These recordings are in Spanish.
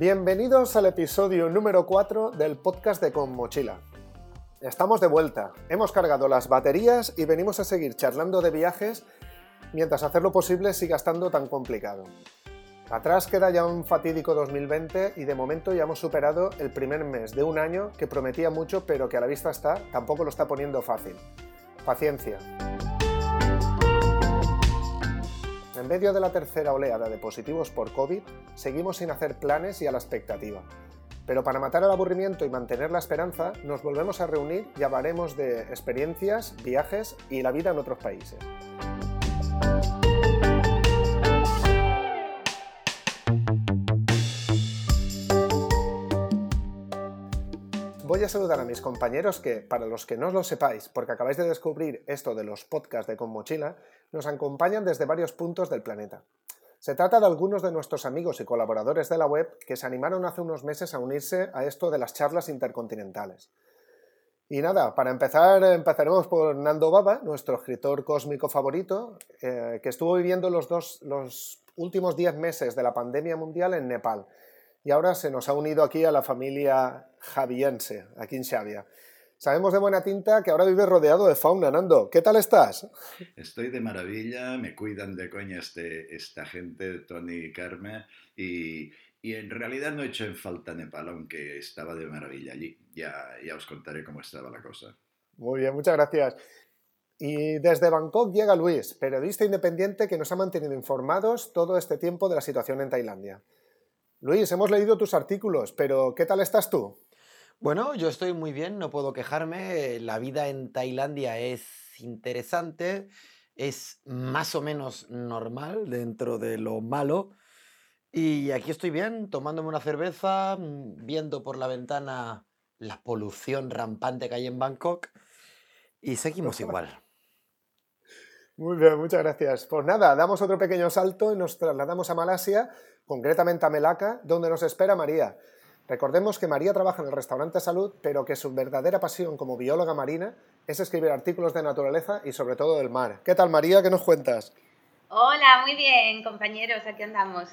Bienvenidos al episodio número 4 del podcast de Con Mochila. Estamos de vuelta, hemos cargado las baterías y venimos a seguir charlando de viajes mientras hacer lo posible siga estando tan complicado. Atrás queda ya un fatídico 2020 y de momento ya hemos superado el primer mes de un año que prometía mucho pero que a la vista está, tampoco lo está poniendo fácil. Paciencia. Medio de la tercera oleada de positivos por COVID, seguimos sin hacer planes y a la expectativa. Pero para matar el aburrimiento y mantener la esperanza, nos volvemos a reunir y hablaremos de experiencias, viajes y la vida en otros países. Voy a saludar a mis compañeros que, para los que no lo sepáis, porque acabáis de descubrir esto de los podcasts de Con Mochila, nos acompañan desde varios puntos del planeta. Se trata de algunos de nuestros amigos y colaboradores de la web que se animaron hace unos meses a unirse a esto de las charlas intercontinentales. Y nada, para empezar, empezaremos por Nando Baba, nuestro escritor cósmico favorito, eh, que estuvo viviendo los, dos, los últimos 10 meses de la pandemia mundial en Nepal. Y ahora se nos ha unido aquí a la familia javiense, aquí en Xavia. Sabemos de buena tinta que ahora vives rodeado de fauna, Nando. ¿Qué tal estás? Estoy de maravilla, me cuidan de coña este, esta gente, Tony y Carmen, y, y, en realidad no he hecho en falta Nepal, aunque estaba de maravilla allí. Ya, ya os contaré cómo estaba la cosa. Muy bien, muchas gracias. Y desde Bangkok llega Luis, periodista independiente que nos ha mantenido informados todo este tiempo de la situación en Tailandia. Luis, hemos leído tus artículos, pero ¿qué tal estás tú? Bueno, yo estoy muy bien, no puedo quejarme. La vida en Tailandia es interesante, es más o menos normal dentro de lo malo. Y aquí estoy bien, tomándome una cerveza, mm, viendo por la ventana la polución rampante que hay en Bangkok y seguimos igual. Muy bien, muchas gracias. Pues nada, damos otro pequeño salto y nos trasladamos a Malasia, concretamente a Melaka, donde nos espera María. Recordemos que María trabaja en el restaurante Salud, pero que su verdadera pasión como bióloga marina es escribir artículos de naturaleza y sobre todo del mar. ¿Qué tal María? ¿Qué nos cuentas? Hola, muy bien compañeros, aquí andamos.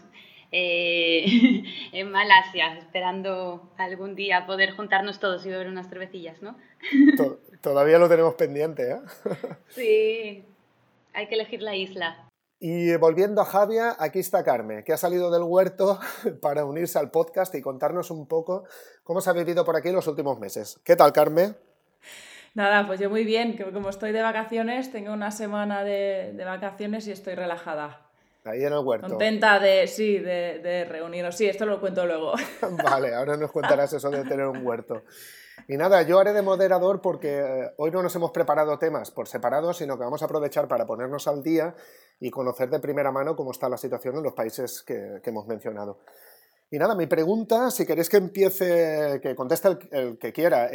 Eh, en Malasia, esperando algún día poder juntarnos todos y beber unas cervecillas, ¿no? Todavía lo tenemos pendiente, ¿eh? Sí, hay que elegir la isla. Y volviendo a Javia, aquí está Carmen, que ha salido del huerto para unirse al podcast y contarnos un poco cómo se ha vivido por aquí los últimos meses. ¿Qué tal, Carmen? Nada, pues yo muy bien, que como estoy de vacaciones, tengo una semana de, vacaciones y estoy relajada. Ahí en el huerto. Contenta de, sí, de, de reunirnos. Sí, esto lo cuento luego. vale, ahora nos contarás eso de tener un huerto. Y nada, yo haré de moderador porque eh, hoy no nos hemos preparado temas por separado, sino que vamos a aprovechar para ponernos al día y conocer de primera mano cómo está la situación en los países que, hemos mencionado. Y nada, mi pregunta, si queréis que empiece, que conteste el, que quiera,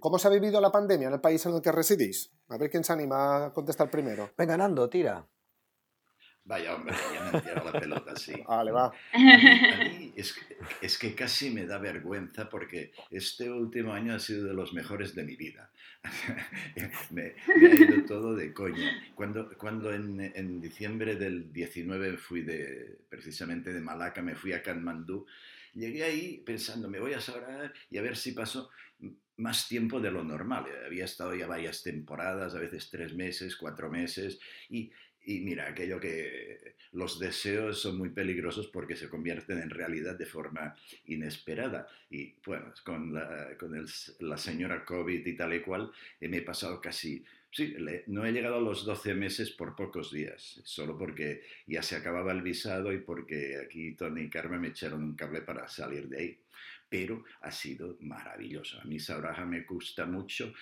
¿cómo se ha vivido la pandemia en el país en el que residís? A ver quién se anima a contestar primero. Venga, Nando, tira. Vaya hombre, ya me tirado la pelota, sí. Vale, va. A mí, es, es, que casi me da vergüenza porque este último año ha sido de los mejores de mi vida. me, me, ha ido todo de coña. Cuando, cuando en, en, diciembre del 19 fui de, precisamente de Malaca, me fui a Kanmandú, llegué ahí pensando, me voy a saber y a ver si paso más tiempo de lo normal. Había estado ya varias temporadas, a veces tres meses, cuatro meses, y, y mira, aquello que los deseos son muy peligrosos porque se convierten en realidad de forma inesperada. Y bueno, con la, con el, la señora COVID y tal y cual, eh, me he pasado casi, sí, le, no he llegado a los 12 meses por pocos días, solo porque ya se acababa el visado y porque aquí Tony y Carmen me echaron un cable para salir de ahí. Pero ha sido maravilloso. A mí Sauraja me gusta mucho,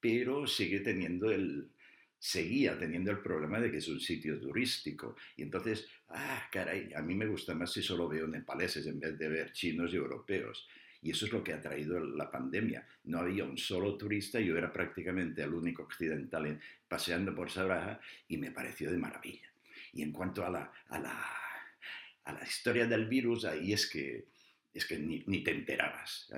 pero sigue teniendo el, seguía teniendo el problema de que es un sitio turístico. Y entonces, ah, caray, a mí me gusta más si solo veo nepaleses en vez de ver chinos y europeos. Y eso es lo que ha traído la pandemia. No había un solo turista, yo era prácticamente el único occidental paseando por Sabraja y me pareció de maravilla. Y en cuanto a la, a la, a la historia del virus, ahí es que, es que ni, ni, te enterabas.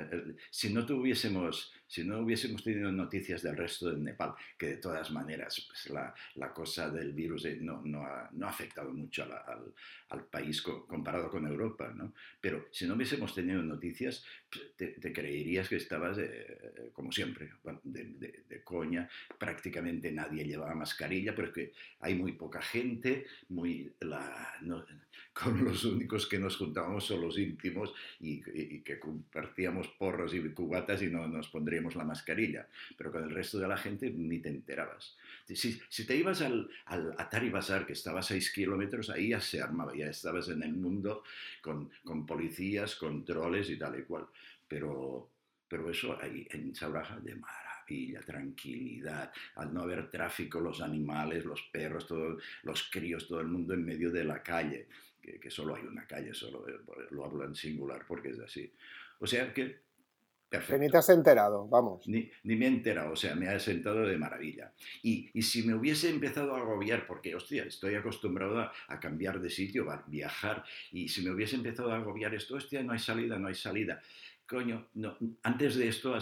Si no tuviésemos si no hubiésemos tenido noticias del resto del Nepal, que de todas maneras pues, la, la, cosa del virus eh, no, no, ha, no ha afectado mucho al, al, país comparado con Europa, ¿no? Pero si no hubiésemos tenido noticias, pues, te, creerías que estabas, eh, como siempre, de, de, coña, prácticamente nadie llevaba mascarilla, pero es que hay muy poca gente, muy, la, con los únicos que nos juntábamos son los íntimos y, y que compartíamos porros y cubatas y no nos pondríamos la mascarilla, pero con el resto de la gente ni te enterabas. Si, si te ibas al, al, Atari Bazar, que estaba a 6 kilómetros, ahí ya se armaba, ya estabas en el mundo con, con policías, controles y tal y cual. Pero, pero eso ahí en Sauraja de maravilla, tranquilidad, al no haber tráfico, los animales, los perros, todos los críos, todo el mundo en medio de la calle, que, que solo hay una calle, solo eh, lo hablo en singular porque es así. O sea que Perfecto. Ni te has enterado, vamos. Ni, ni, me he enterado, o sea, me ha sentado de maravilla. Y, y, si me hubiese empezado a agobiar, porque, hostia, estoy acostumbrado a, a, cambiar de sitio, a viajar, y si me hubiese empezado a agobiar esto, hostia, no hay salida, no hay salida. Coño, no, antes de esto ha,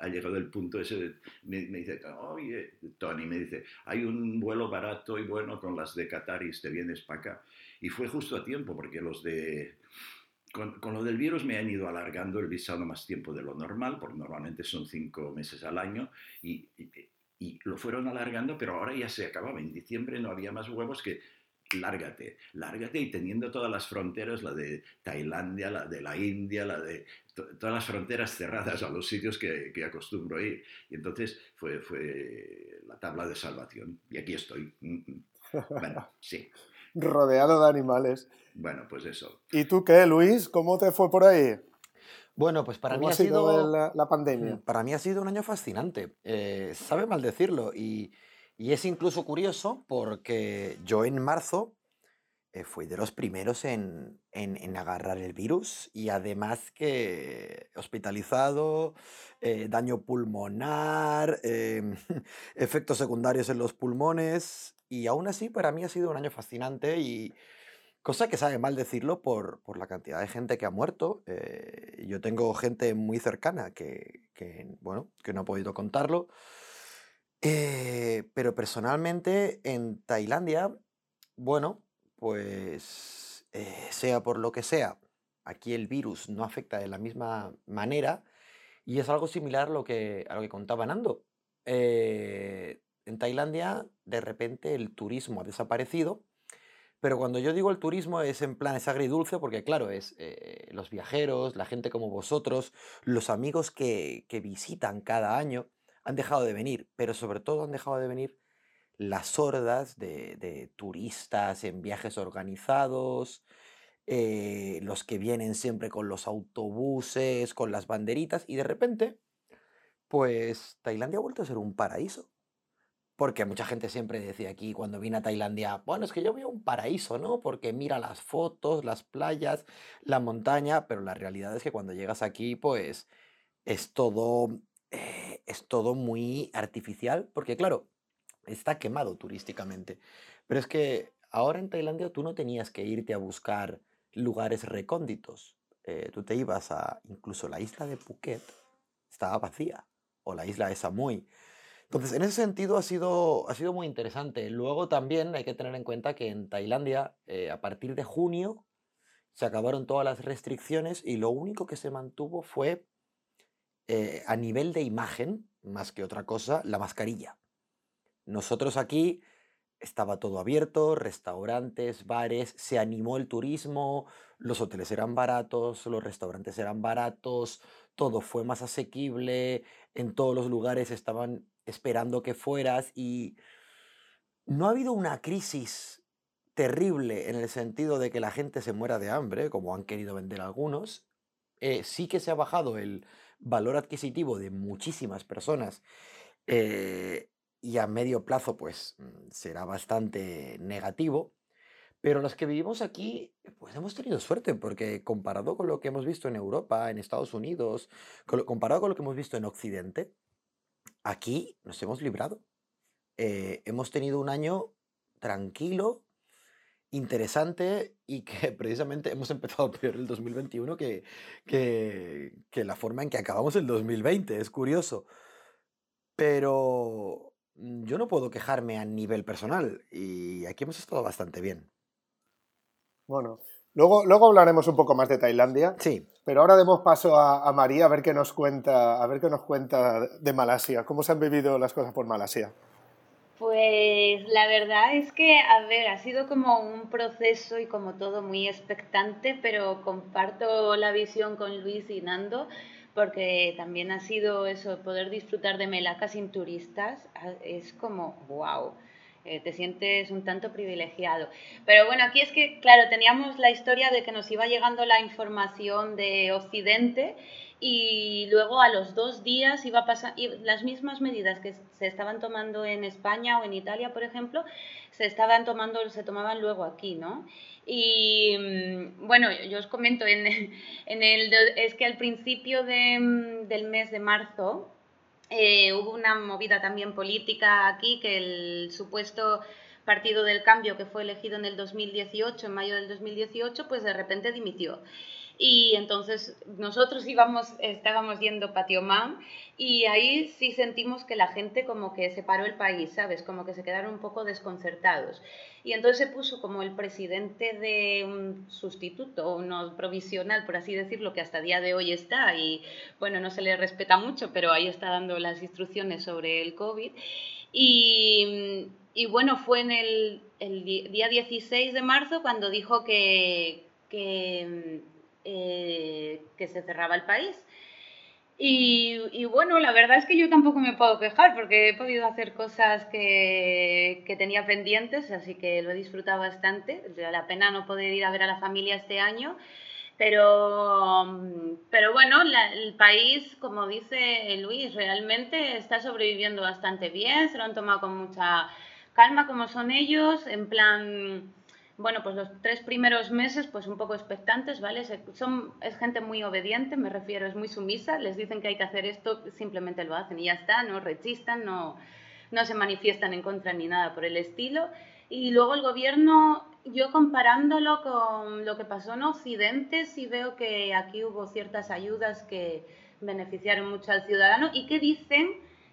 ha llegado el punto ese, de, me, me, dice, oye, Tony, me dice, hay un vuelo barato y bueno con las de Qataris, te vienes para acá. Y fue justo a tiempo, porque los de con, con, lo del virus me han ido alargando el visado más tiempo de lo normal, porque normalmente son cinco meses al año, y, y, y, lo fueron alargando, pero ahora ya se acababa. En diciembre no había más huevos que lárgate, lárgate, y teniendo todas las fronteras, la de Tailandia, la de la India, la de todas las fronteras cerradas a los sitios que, que acostumbro ir. Y entonces fue, fue la tabla de salvación. Y aquí estoy. Mm, mm. Bueno, sí rodeado de animales. Bueno, pues eso. ¿Y tú qué, Luis? ¿Cómo te fue por ahí? Bueno, pues para mí ha sido, la, pandemia. Mm, para mí ha sido un año fascinante. Eh, sabe mal decirlo y, y, es incluso curioso porque yo en marzo eh, fui de los primeros en, en, en, agarrar el virus y además que hospitalizado, eh, daño pulmonar, em, efectos secundarios en los pulmones y aún así para mí ha sido un año fascinante y cosa que sabe mal decirlo por, por la cantidad de gente que ha muerto. Eh, yo tengo gente muy cercana que, bueno, que no ha podido contarlo. Eh, pero personalmente en Tailandia, bueno, pues eh, sea por lo que sea, aquí el virus no afecta de la misma manera y es algo similar a lo que, a lo que contaba Nando. En Tailandia, de repente, el turismo ha desaparecido, pero cuando yo digo el turismo es en plan, es agridulce, porque claro, es eh, los viajeros, la gente como vosotros, los amigos que, visitan cada año, han dejado de venir, pero sobre todo han dejado de venir las hordas de, de turistas en viajes organizados, eh, los que vienen siempre con los autobuses, con las banderitas, y de repente, pues Tailandia ha vuelto a ser un paraíso. Porque mucha gente siempre decía aquí cuando vine a Tailandia, bueno, es que yo veo un paraíso, ¿no? Porque mira las fotos, las playas, la montaña, pero la realidad es que cuando llegas aquí, pues es todo, eh, es todo muy artificial, porque claro, está quemado turísticamente. Pero es que ahora en Tailandia tú no tenías que irte a buscar lugares recónditos. Eh, tú te ibas a incluso la isla de Phuket, estaba vacía, o la isla de Samui entonces, en ese sentido ha sido, ha sido muy interesante. Luego también hay que tener en cuenta que en Tailandia, eh, a partir de junio, se acabaron todas las restricciones y lo único que se mantuvo fue, eh, a nivel de imagen, más que otra cosa, la mascarilla. Nosotros aquí estaba todo abierto, restaurantes, bares, se animó el turismo, los hoteles eran baratos, los restaurantes eran baratos, todo fue más asequible, en todos los lugares estaban esperando que fueras y no ha habido una crisis terrible en el sentido de que la gente se muera de hambre, como han querido vender algunos. Eh, sí que se ha bajado el valor adquisitivo de muchísimas personas eh, y a medio plazo pues mm, será bastante negativo. Pero los que vivimos aquí, pues hemos tenido suerte, porque comparado con lo que hemos visto en Europa, en Estados Unidos, comparado con lo que hemos visto en Occidente, aquí nos hemos librado. Eh, hemos tenido un año tranquilo interesante y que precisamente hemos empezado peor el 2021 que, que, que la forma en que acabamos el 2020. Es curioso. Pero mm, yo no puedo quejarme a nivel personal y aquí hemos estado bastante bien. Bueno, luego, luego hablaremos un poco más de Tailandia. Sí. Pero ahora demos paso a, María a ver qué nos cuenta, a ver qué nos cuenta de Malasia. ¿Cómo se han vivido las cosas por Malasia? Pues la verdad es que, a ver, ha sido como un proceso y como todo muy expectante, pero comparto la visión con Luis y Nando, porque también ha sido eso, poder disfrutar de Melaka sin turistas, es como, wow. Eh, te sientes un tanto privilegiado. Pero bueno, aquí es que, claro, teníamos la historia de que nos iba llegando la información de Occidente y luego a los dos días iba a pasar, y las mismas medidas que se estaban tomando en España o en Italia, por ejemplo, se estaban tomando, se tomaban luego aquí, ¿no? Y mm, bueno, yo os comento, en, en el, es que al principio de, mm, del mes de marzo eh, hubo una movida también política aquí, que el supuesto Partido del Cambio que fue elegido en el 2018, en mayo del 2018, pues de repente dimitió. Y entonces nosotros íbamos, estábamos yendo Patiomán y ahí sí sentimos que la gente como que se paró el país, ¿sabes? Como que se quedaron un poco desconcertados. Y entonces se puso como el presidente de un sustituto, uno provisional, por así decirlo, que hasta día de hoy está y bueno, no se le respeta mucho, pero ahí está dando las instrucciones sobre el COVID. Y, y bueno, fue en el, el, día 16 de marzo cuando dijo que, que eh, que se cerraba el país. Y, bueno, la verdad es que yo tampoco me puedo quejar porque he podido hacer cosas que, que, tenía pendientes, así que lo he disfrutado bastante. La pena no poder ir a ver a la familia este año, pero, pero bueno, el país, como dice Luis, realmente está sobreviviendo bastante bien, se lo han tomado con mucha calma como son ellos, en plan bueno, pues los tres primeros meses, pues un poco expectantes, ¿vale? Son, es gente muy obediente, me refiero, es muy sumisa, les dicen que hay que hacer esto, simplemente lo hacen y ya está, no rechistan, no, no se manifiestan en contra ni nada por el estilo. Y luego el gobierno, yo comparándolo con lo que pasó en Occidente, sí veo que aquí hubo ciertas ayudas que beneficiaron mucho al ciudadano y que dicen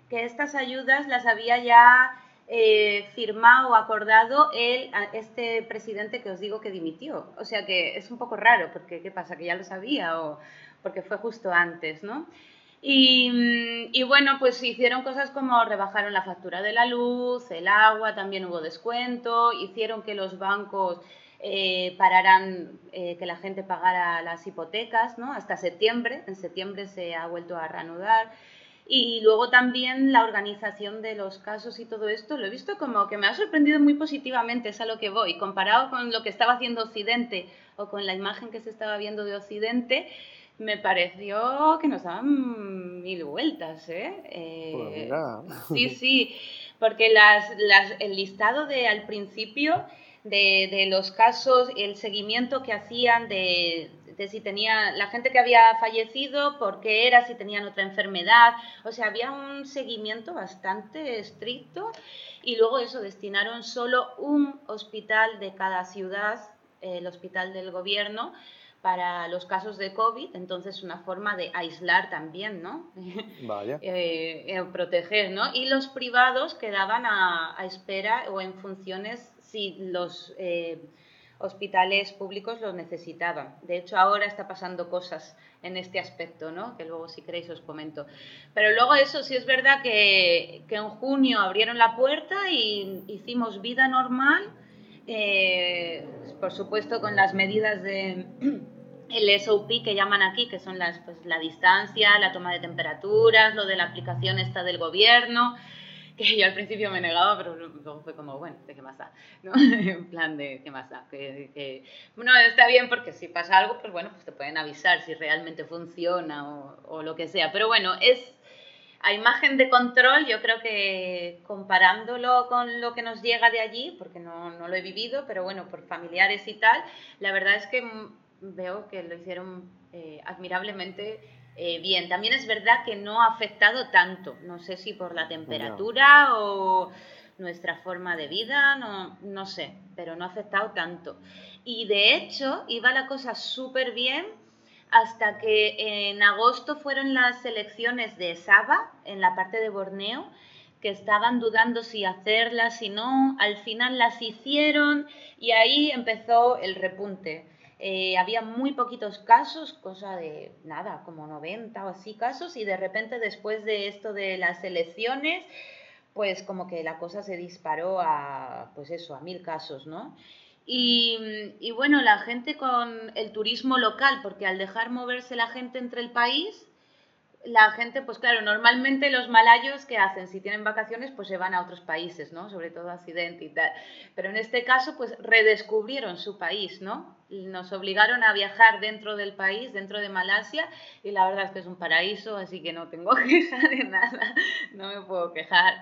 que estas ayudas las había ya eh, firmado o acordado el, este presidente que os digo que dimitió. O sea que es un poco raro, porque ¿qué pasa? ¿Que ya lo sabía o porque fue justo antes, ¿no? Y, mm, bueno, pues hicieron cosas como rebajaron la factura de la luz, el agua, también hubo descuento, hicieron que los bancos eh, pararan, eh, que la gente pagara las hipotecas, ¿no? Hasta septiembre, en septiembre se ha vuelto a reanudar. Y luego también la organización de los casos y todo esto, lo he visto como que me ha sorprendido muy positivamente, es a lo que voy, comparado con lo que estaba haciendo Occidente o con la imagen que se estaba viendo de Occidente, me pareció que nos daban mil vueltas, ¿eh? eh sí, sí, porque las, las, el listado de al principio de, de los casos, el seguimiento que hacían de, de si tenía la gente que había fallecido, por qué era, si tenían otra enfermedad. O sea, había un seguimiento bastante estricto y luego eso, destinaron solo un hospital de cada ciudad, el hospital del gobierno, para los casos de COVID, entonces una forma de aislar también, ¿no? Vaya. Eh, eh, proteger, ¿no? Y los privados quedaban a, a espera o en funciones si los... Eh, hospitales públicos lo necesitaban. De hecho, ahora está pasando cosas en este aspecto, ¿no? que luego si queréis os comento. Pero luego eso sí es verdad que, que en junio abrieron la puerta y hicimos vida normal, eh, por supuesto con las medidas de el SOP que llaman aquí, que son las, pues, la distancia, la toma de temperaturas, lo de la aplicación esta del gobierno, que yo al principio me negaba, pero luego fue como, bueno, ¿de qué más da? ¿no? en plan de, ¿qué más da? Que, que, está bien porque si pasa algo, pues bueno, pues te pueden avisar si realmente funciona o, o lo que sea. Pero bueno, es a imagen de control, yo creo que comparándolo con lo que nos llega de allí, porque no, no lo he vivido, pero bueno, por familiares y tal, la verdad es que veo que lo hicieron eh, admirablemente eh, bien. También es verdad que no ha afectado tanto, no sé si por la temperatura o nuestra forma de vida, no, no sé, pero no ha afectado tanto. Y de hecho, iba la cosa súper bien hasta que en agosto fueron las elecciones de Saba, en la parte de Borneo, que estaban dudando si hacerlas, si no, al final las hicieron y ahí empezó el repunte. Eh, había muy poquitos casos, cosa de nada, como 90 o así casos, y de repente después de esto de las elecciones, pues como que la cosa se disparó a, pues eso, a mil casos, ¿no? Y, y bueno, la gente con el turismo local, porque al dejar moverse la gente entre el país, la gente, pues claro, normalmente los malayos, ¿qué hacen? Si tienen vacaciones, pues se van a otros países, ¿no? Sobre todo a Occidente y tal. Pero en este caso, pues redescubrieron su país, ¿no? Nos obligaron a viajar dentro del país, dentro de Malasia, y la verdad es que es un paraíso, así que no tengo queja de nada, no me puedo quejar.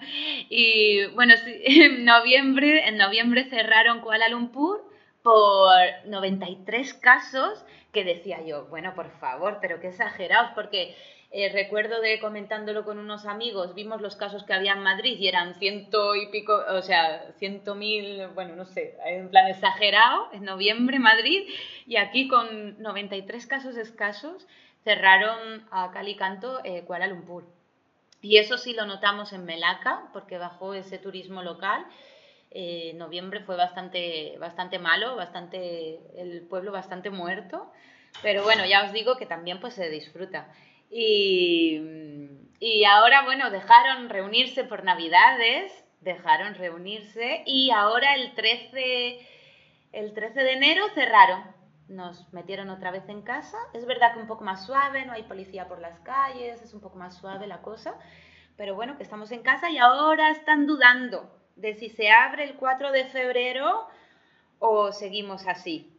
Y bueno, en noviembre, en noviembre cerraron Kuala Lumpur por 93 casos que decía yo, bueno, por favor, pero qué exagerados, porque eh, recuerdo de comentándolo con unos amigos, vimos los casos que había en Madrid y eran ciento y pico, o sea, ciento mil, bueno, no sé, en plan exagerado, en noviembre Madrid, y aquí con 93 casos escasos cerraron a Calicanto eh, Kuala Lumpur. Y eso sí lo notamos en Melaka, porque bajó ese turismo local. Eh, noviembre fue bastante, bastante malo, bastante, el pueblo bastante muerto. Pero bueno, ya os digo que también pues se disfruta. Y, ahora, bueno, dejaron reunirse por Navidades, dejaron reunirse y ahora el 13, el 13 de enero cerraron. Nos metieron otra vez en casa. Es verdad que un poco más suave, no hay policía por las calles, es un poco más suave la cosa. Pero bueno, que estamos en casa y ahora están dudando de si se abre el 4 de febrero o seguimos así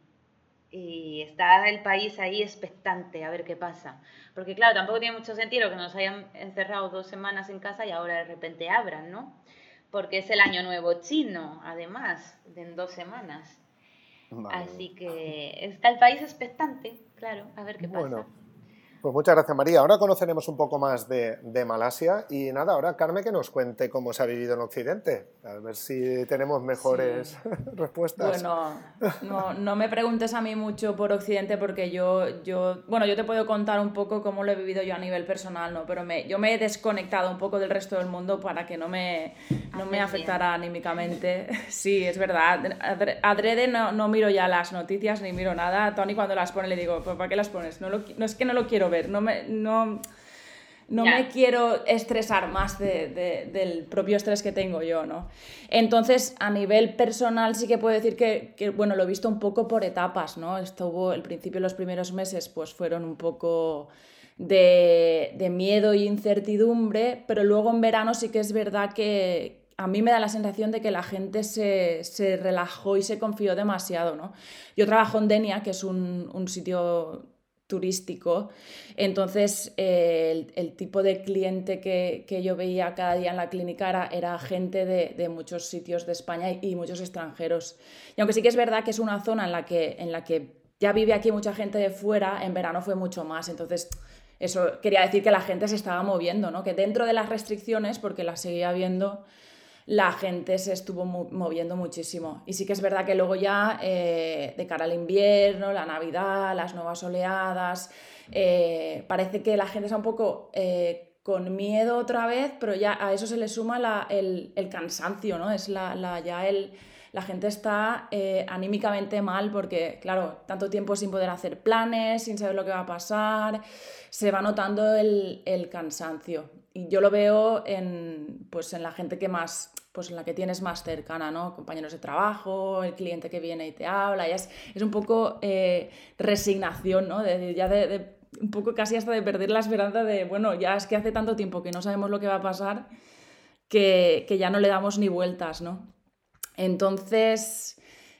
y está el país ahí expectante a ver qué pasa. Porque claro, tampoco tiene mucho sentido que nos hayan encerrado dos semanas en casa y ahora de repente abran, ¿no? Porque es el año nuevo chino, además, de en dos semanas. Así que está el país expectante, claro, a ver qué pasa. Pues muchas gracias María. Ahora conoceremos un poco más de, Malasia y nada, ahora Carmen que nos cuente cómo se ha vivido en Occidente, a ver si tenemos mejores respuestas. Bueno, no, me preguntes a mí mucho por Occidente porque yo, yo, bueno, yo te puedo contar un poco cómo lo he vivido yo a nivel personal, ¿no? pero me, yo me he desconectado un poco del resto del mundo para que no me, no me afectara anímicamente. Sí, es verdad, adrede no, no miro ya las noticias ni miro nada. Tony cuando las pone le digo, ¿para qué las pones? No, no es que no lo quiero ver, no me, no, no me quiero estresar más del propio estrés que tengo yo, ¿no? Entonces, a nivel personal sí que puedo decir que, bueno, lo he visto un poco por etapas, ¿no? Estuvo, el principio, los primeros meses, pues fueron un poco de, de miedo y incertidumbre, pero luego en verano sí que es verdad que, a mí me da la sensación de que la gente se, relajó y se confió demasiado, ¿no? Yo trabajo en Denia, que es un, un sitio turístico. Entonces, el, tipo de cliente que, yo veía cada día en la clínica era, gente de, muchos sitios de España y, muchos extranjeros. Y aunque sí que es verdad que es una zona en la que, en la que ya vive aquí mucha gente de fuera, en verano fue mucho más. Entonces, eso quería decir que la gente se estaba moviendo, ¿no? Que dentro de las restricciones, porque las seguía viendo, la gente se estuvo moviendo muchísimo. Y sí que es verdad que luego ya, eh, de cara al invierno, la Navidad, las nuevas oleadas, eh, parece que la gente está un poco eh, con miedo otra vez, pero ya a eso se le suma el, cansancio, ¿no? Es la, la ya el, la gente está anímicamente mal porque, claro, tanto tiempo sin poder hacer planes, sin saber lo que va a pasar, se va notando el, el cansancio y yo lo veo en, pues en la gente que más, pues en la que tienes más cercana, ¿no? Compañeros de trabajo, el cliente que viene y te habla, y es, es un poco eh, resignación, ¿no? De, ya de, un poco casi hasta de perder la esperanza de, bueno, ya es que hace tanto tiempo que no sabemos lo que va a pasar que, que ya no le damos ni vueltas, ¿no? Entonces,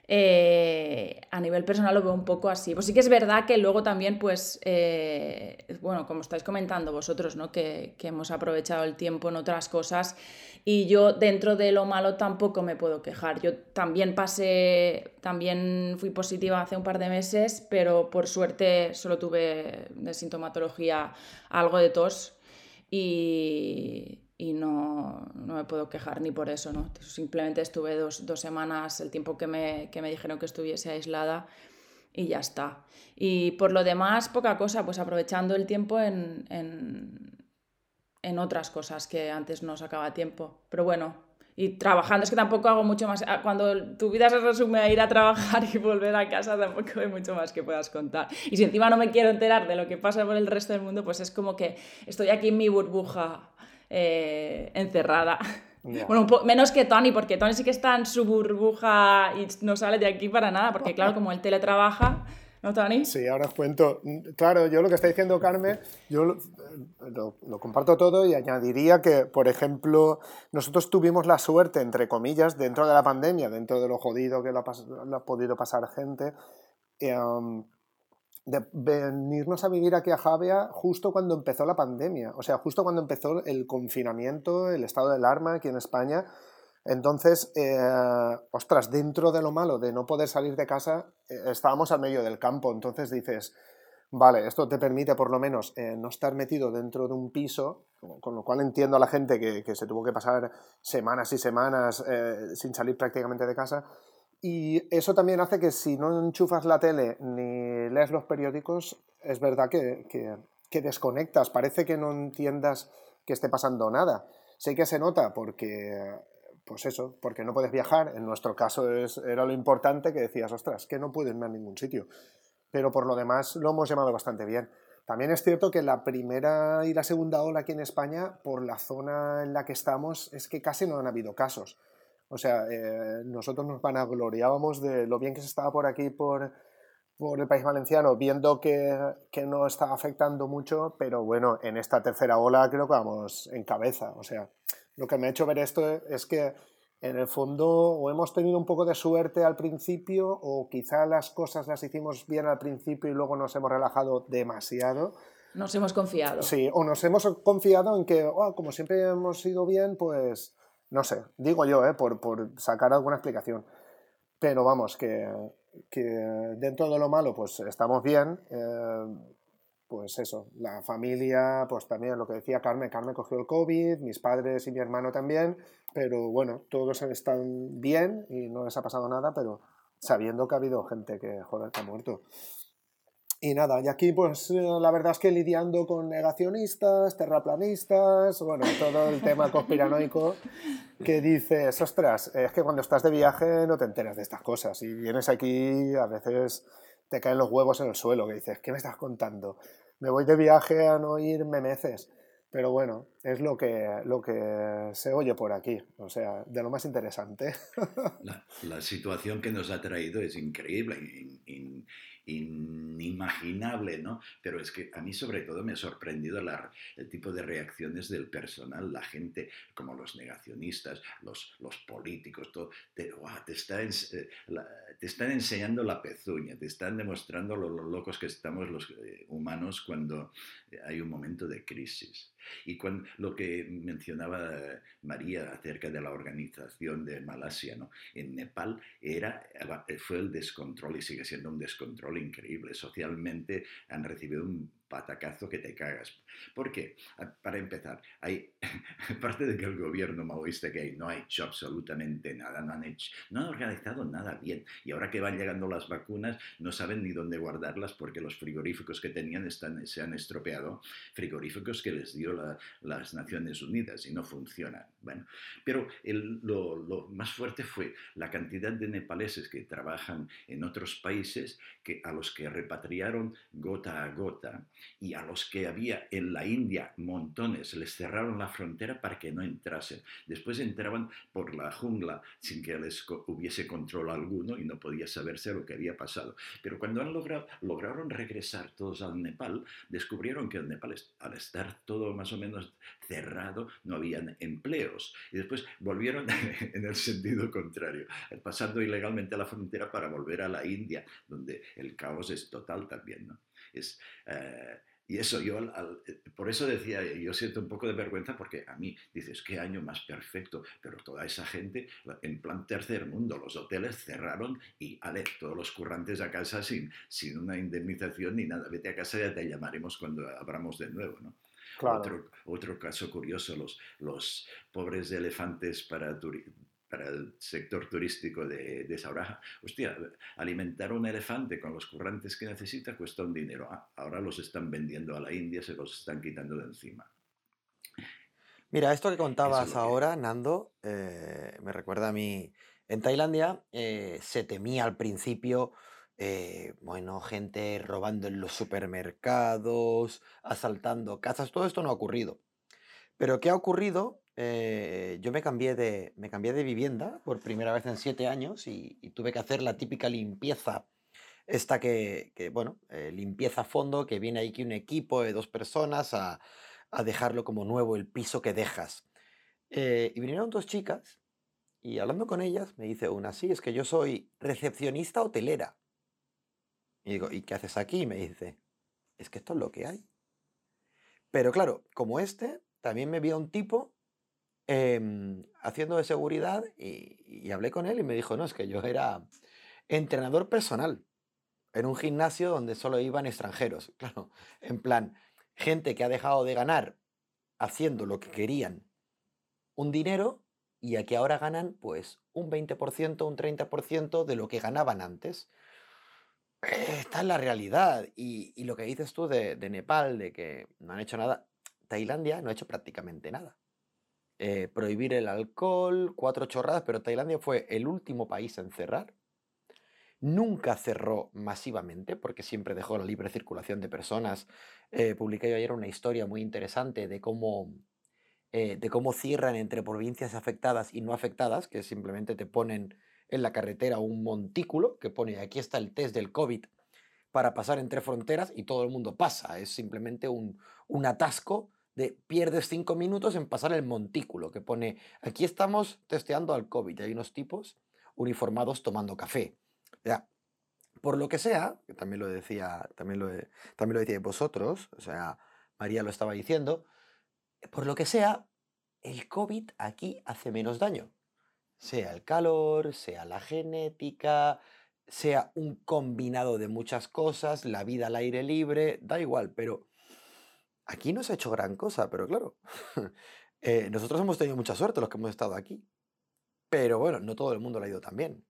eh, a nivel personal lo veo un poco así. Pues sí que es verdad que luego también, pues, eh, bueno, como estáis comentando vosotros, ¿no? Que, hemos aprovechado el tiempo en otras cosas y yo dentro de lo malo tampoco me puedo quejar. Yo también pasé, también fui positiva hace un par de meses, pero por suerte solo tuve de sintomatología algo de tos y, y no, no, me puedo quejar ni por eso, ¿no? Simplemente estuve dos, dos semanas, el tiempo que me, que me, dijeron que estuviese aislada y ya está. Y por lo demás, poca cosa, pues aprovechando el tiempo en, en, en otras cosas que antes no sacaba tiempo. Pero bueno, y trabajando, es que tampoco hago mucho más. Ah, cuando tu vida se resume a ir a trabajar y volver a casa, tampoco hay mucho más que puedas contar. Y si encima no me quiero enterar de lo que pasa por el resto del mundo, pues es como que estoy aquí en mi burbuja eh, encerrada. Bueno, menos que Tony, porque Tony sí que está en su burbuja y no sale de aquí para nada, porque claro, como él teletrabaja, ¿no, Tony? Sí, ahora os cuento. Claro, yo lo que está diciendo Carmen, yo lo, lo, comparto todo y añadiría que, por ejemplo, nosotros tuvimos la suerte, entre comillas, dentro de la pandemia, dentro de lo jodido que lo ha, podido pasar gente, eh, de venirnos a vivir aquí a Javia justo cuando empezó la pandemia, o sea, justo cuando empezó el confinamiento, el estado del alarma aquí en España. Entonces, eh, ostras, dentro de lo malo de no poder salir de casa, eh, estábamos al medio del campo, entonces dices, vale, esto te permite por lo menos eh, no estar metido dentro de un piso, con lo cual entiendo a la gente que, que se tuvo que pasar semanas y semanas sin salir prácticamente de casa, y eso también hace que si no enchufas la tele ni lees los periódicos, es verdad que, que, desconectas, parece que no entiendas que esté pasando nada. Sé que se nota porque, pues eso, porque no puedes viajar, en nuestro caso es, era lo importante que decías, ostras, que no puedes ir a ningún sitio. Pero por lo demás lo hemos llamado bastante bien. También es cierto que la primera y la segunda ola aquí en España, por la zona en la que estamos, es que casi no han habido casos. O sea, eh, nosotros nos vanagloriábamos de lo bien que se estaba por aquí, por, por el país valenciano, viendo que, que, no estaba afectando mucho, pero bueno, en esta tercera ola creo que vamos en cabeza. O sea, lo que me ha hecho ver esto es que en el fondo o hemos tenido un poco de suerte al principio o quizá las cosas las hicimos bien al principio y luego nos hemos relajado demasiado. Nos hemos confiado. Sí, o nos hemos confiado en que, oh, como siempre hemos ido bien, pues no sé, digo yo, ¿eh? por, por sacar alguna explicación. Pero vamos, que, que, dentro de lo malo, pues estamos bien. Eh, pues eso, la familia, pues también lo que decía Carmen, Carmen cogió el COVID, mis padres y mi hermano también, pero bueno, todos están bien y no les ha pasado nada, pero sabiendo que ha habido gente que, joder, que ha muerto. Y nada, y aquí pues eh, la verdad es que lidiando con negacionistas, terraplanistas, bueno, todo el tema conspiranoico que dices, ostras, es que cuando estás de viaje no te enteras de estas cosas y vienes aquí a veces te caen los huevos en el suelo, que dices, ¿qué me estás contando? Me voy de viaje a no ir memeces. Pero bueno, es lo que, lo que se oye por aquí, o sea, de lo más interesante. La, la situación que nos ha traído es increíble inimaginable, ¿no? Pero es que a mí sobre todo me ha sorprendido el tipo de reacciones del personal, la gente, como los negacionistas, los, políticos, todo, te, te, está eh, están enseñando la pezuña, te están demostrando lo, locos que estamos los eh, humanos cuando hay un momento de crisis. Y lo que mencionaba María acerca de la organización de Malasia, ¿no? en Nepal era, fue el descontrol y sigue siendo un descontrol increíble. Socialmente han recibido un patacazo que te cagas. ¿Por qué? Para empezar, hay, aparte de que el gobierno maoísta que hay no ha hecho absolutamente nada, no han, hecho, no han organizado nada bien. Y ahora que van llegando las vacunas, no saben ni dónde guardarlas porque los frigoríficos que tenían están, se han estropeado. Frigoríficos que les dio las Naciones Unidas y no funcionan. Bueno, pero lo, lo, más fuerte fue la cantidad de nepaleses que trabajan en otros países que, a los que repatriaron gota a gota y a los que había en la India montones, les cerraron la frontera para que no entrasen. Después entraban por la jungla sin que les hubiese control alguno y no podía saberse lo que había pasado. Pero cuando han logrado, lograron regresar todos al Nepal, descubrieron que el Nepal, al estar todo más o menos cerrado, no habían empleos. Y después volvieron en el sentido contrario, pasando ilegalmente la frontera para volver a la India, donde el caos es total también. ¿no? Es, eh, y eso, yo, eh, por eso decía, yo siento un poco de vergüenza porque a mí dices, qué año más perfecto, pero toda esa gente, en plan tercer mundo, los hoteles cerraron y, ale, todos los currantes a casa sin, sin una indemnización ni nada, vete a casa ya te llamaremos cuando abramos de nuevo, ¿no? Otro, otro caso curioso, los, los pobres elefantes para, para el sector turístico de, de Sauraja. Hostia, alimentar un elefante con los currantes que necesita cuesta un dinero. Ah, ahora los están vendiendo a la India, se los están quitando de encima. Mira, esto que contabas ahora, Nando, eh, me recuerda a mí. En Tailandia eh, se temía al principio, eh, bueno, gente robando en los supermercados, asaltando casas, todo esto no ha ocurrido. Pero ¿qué ha ocurrido? Yo me cambié, de, me cambié de vivienda por primera vez en siete años y, tuve que hacer la típica limpieza. Esta que, que bueno, limpieza a fondo, que viene aquí un equipo de dos personas a, a dejarlo como nuevo el piso que dejas. Eh, y vinieron dos chicas y hablando con ellas me dice una, sí, es que yo soy recepcionista hotelera. Y digo, ¿y qué haces aquí? Y me dice, es que esto es lo que hay. Pero claro, como este, también me vio un tipo em, haciendo de seguridad y, hablé con él y me dijo, no, es que yo era entrenador personal en un gimnasio donde solo iban extranjeros. Claro, en plan, gente que ha dejado de ganar haciendo lo que querían un dinero y a que ahora ganan pues un 20%, un 30% de lo que ganaban antes. Esta es la realidad. Y, lo que dices tú de, Nepal, de que no han hecho nada, Tailandia no ha hecho prácticamente nada. Eh, prohibir el alcohol, cuatro chorradas, pero Tailandia fue el último país en cerrar nunca cerró masivamente porque siempre dejó la libre circulación de personas. Eh, publiqué yo ayer una historia muy interesante de cómo, eh, de cómo cierran entre provincias afectadas y no afectadas, que simplemente te ponen en la carretera un montículo que pone aquí está el test del COVID para pasar entre fronteras y todo el mundo pasa. Es simplemente un, un atasco de pierdes cinco minutos en pasar el montículo que pone aquí estamos testeando al COVID. Hay unos tipos uniformados tomando café. Ya, por lo que sea, que también lo decía, también lo, también lo decíais vosotros, o sea, María lo estaba diciendo, por lo que sea, el COVID aquí hace menos daño. Sea el calor, sea la genética, sea un combinado de muchas cosas, la vida al aire libre, da igual, pero aquí no se ha hecho gran cosa, pero claro, eh, nosotros hemos tenido mucha suerte los que hemos estado aquí. Pero bueno, no todo el mundo lo ha ido tan bien.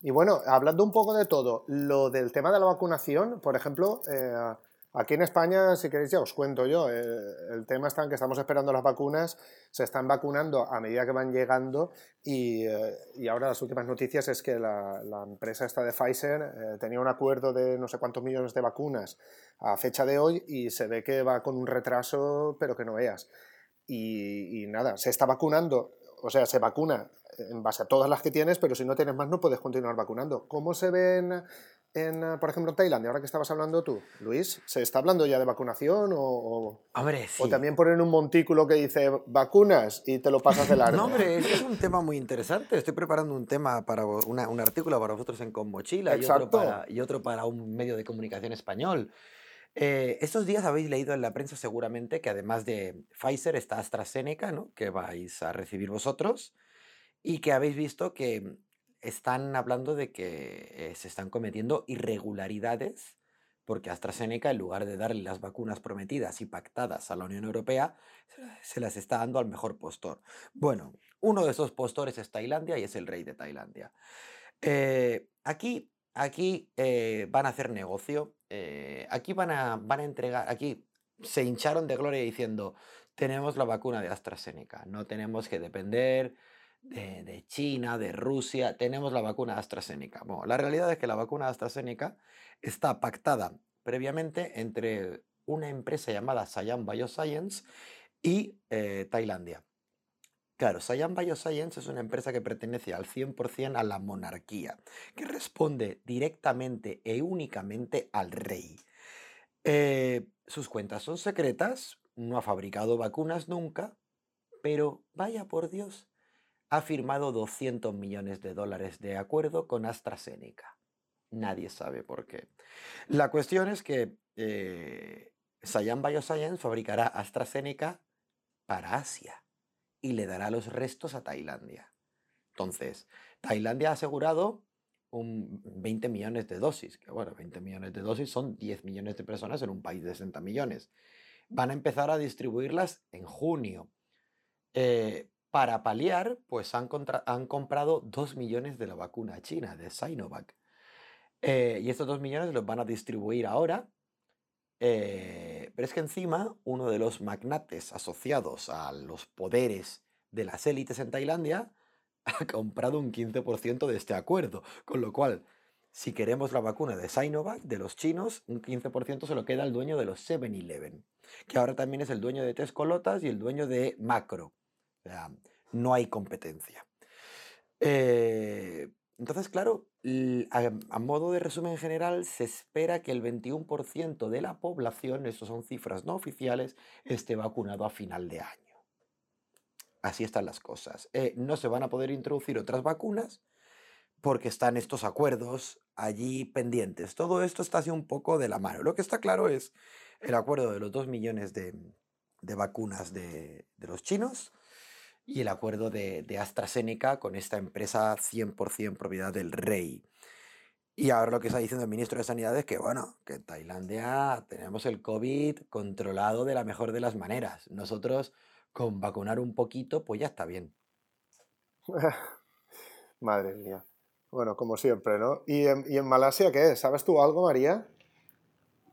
Y bueno, hablando un poco de todo, lo del tema de la vacunación, por ejemplo, eh, aquí en España, si queréis ya os cuento yo, eh, el tema está en que estamos esperando las vacunas, se están vacunando a medida que van llegando y, eh, y ahora las últimas noticias es que la, la empresa esta de Pfizer tenía un acuerdo de no sé cuántos millones de vacunas a fecha de hoy y se ve que va con un retraso, pero que no veas. y, y nada, se está vacunando, o sea, se vacuna en base a todas las que tienes, pero si no tienes más no puedes continuar vacunando. ¿Cómo se ven, en, por ejemplo, en Tailandia, ahora que estabas hablando tú, Luis? ¿Se está hablando ya de vacunación o, hombre, o también ponen un montículo que dice vacunas y te lo pasas de largo? no, hombre, es un tema muy interesante. Estoy preparando un tema para un artículo para vosotros en Con Mochila y otro, para, y otro, para, un medio de comunicación español. Eh, estos días habéis leído en la prensa seguramente que además de Pfizer está AstraZeneca, ¿no? que vais a recibir vosotros y que habéis visto que están hablando de que eh, se están cometiendo irregularidades porque AstraZeneca, en lugar de darle las vacunas prometidas y pactadas a la Unión Europea, se las está dando al mejor postor. Bueno, uno de esos postores es Tailandia y es el rey de Tailandia. Eh, aquí aquí eh, van a hacer negocio, aquí van a, van a entregar, aquí se hincharon de gloria diciendo, tenemos la vacuna de AstraZeneca, no tenemos que depender de, China, de Rusia, tenemos la vacuna AstraZeneca. La realidad es que la vacuna AstraZeneca está pactada previamente entre una empresa llamada Siam Bioscience y eh, Tailandia. Claro, Siam Bioscience es una empresa que pertenece al 100% a la monarquía, que responde directamente e únicamente al rey. Eh, sus cuentas son secretas, no ha fabricado vacunas nunca, pero vaya por Dios, ha firmado 200 millones de dólares de acuerdo con AstraZeneca. Nadie sabe por qué. La cuestión es que eh, Siam Bioscience fabricará AstraZeneca para Asia y le dará los restos a Tailandia. Entonces, Tailandia ha asegurado un 20 millones de dosis, que bueno, 20 millones de dosis son 10 millones de personas en un país de 60 millones. Van a empezar a distribuirlas en junio. Eh, para paliar, pues han, comprado 2 millones de la vacuna china, de Sinovac. Eh, y estos 2 millones los van a distribuir ahora. Eh, pero es que encima uno de los magnates asociados a los poderes de las élites en Tailandia ha comprado un 15% de este acuerdo. Con lo cual, si queremos la vacuna de Sinovac, de los chinos, un 15% se lo queda al dueño de los 7-Eleven, que ahora también es el dueño de Tescolotas y el dueño de Macro. No hay competencia. Eh, entonces, claro, a, modo de resumen general, se espera que el 21% de la población, estas son cifras no oficiales, esté vacunado a final de año. Así están las cosas. Eh, no se van a poder introducir otras vacunas porque están estos acuerdos allí pendientes. Todo esto está así un poco de la mano. Lo que está claro es el acuerdo de los 2 millones de, vacunas de, los chinos y el acuerdo de, AstraZeneca con esta empresa 100% propiedad del rey. Y ahora lo que está diciendo el ministro de Sanidad es que, bueno, que en Tailandia tenemos el COVID controlado de la mejor de las maneras. Nosotros con vacunar un poquito, pues ya está bien. Madre mía. Bueno, como siempre, ¿no? ¿Y en, ¿Y en, Malasia qué es? ¿Sabes tú algo, María?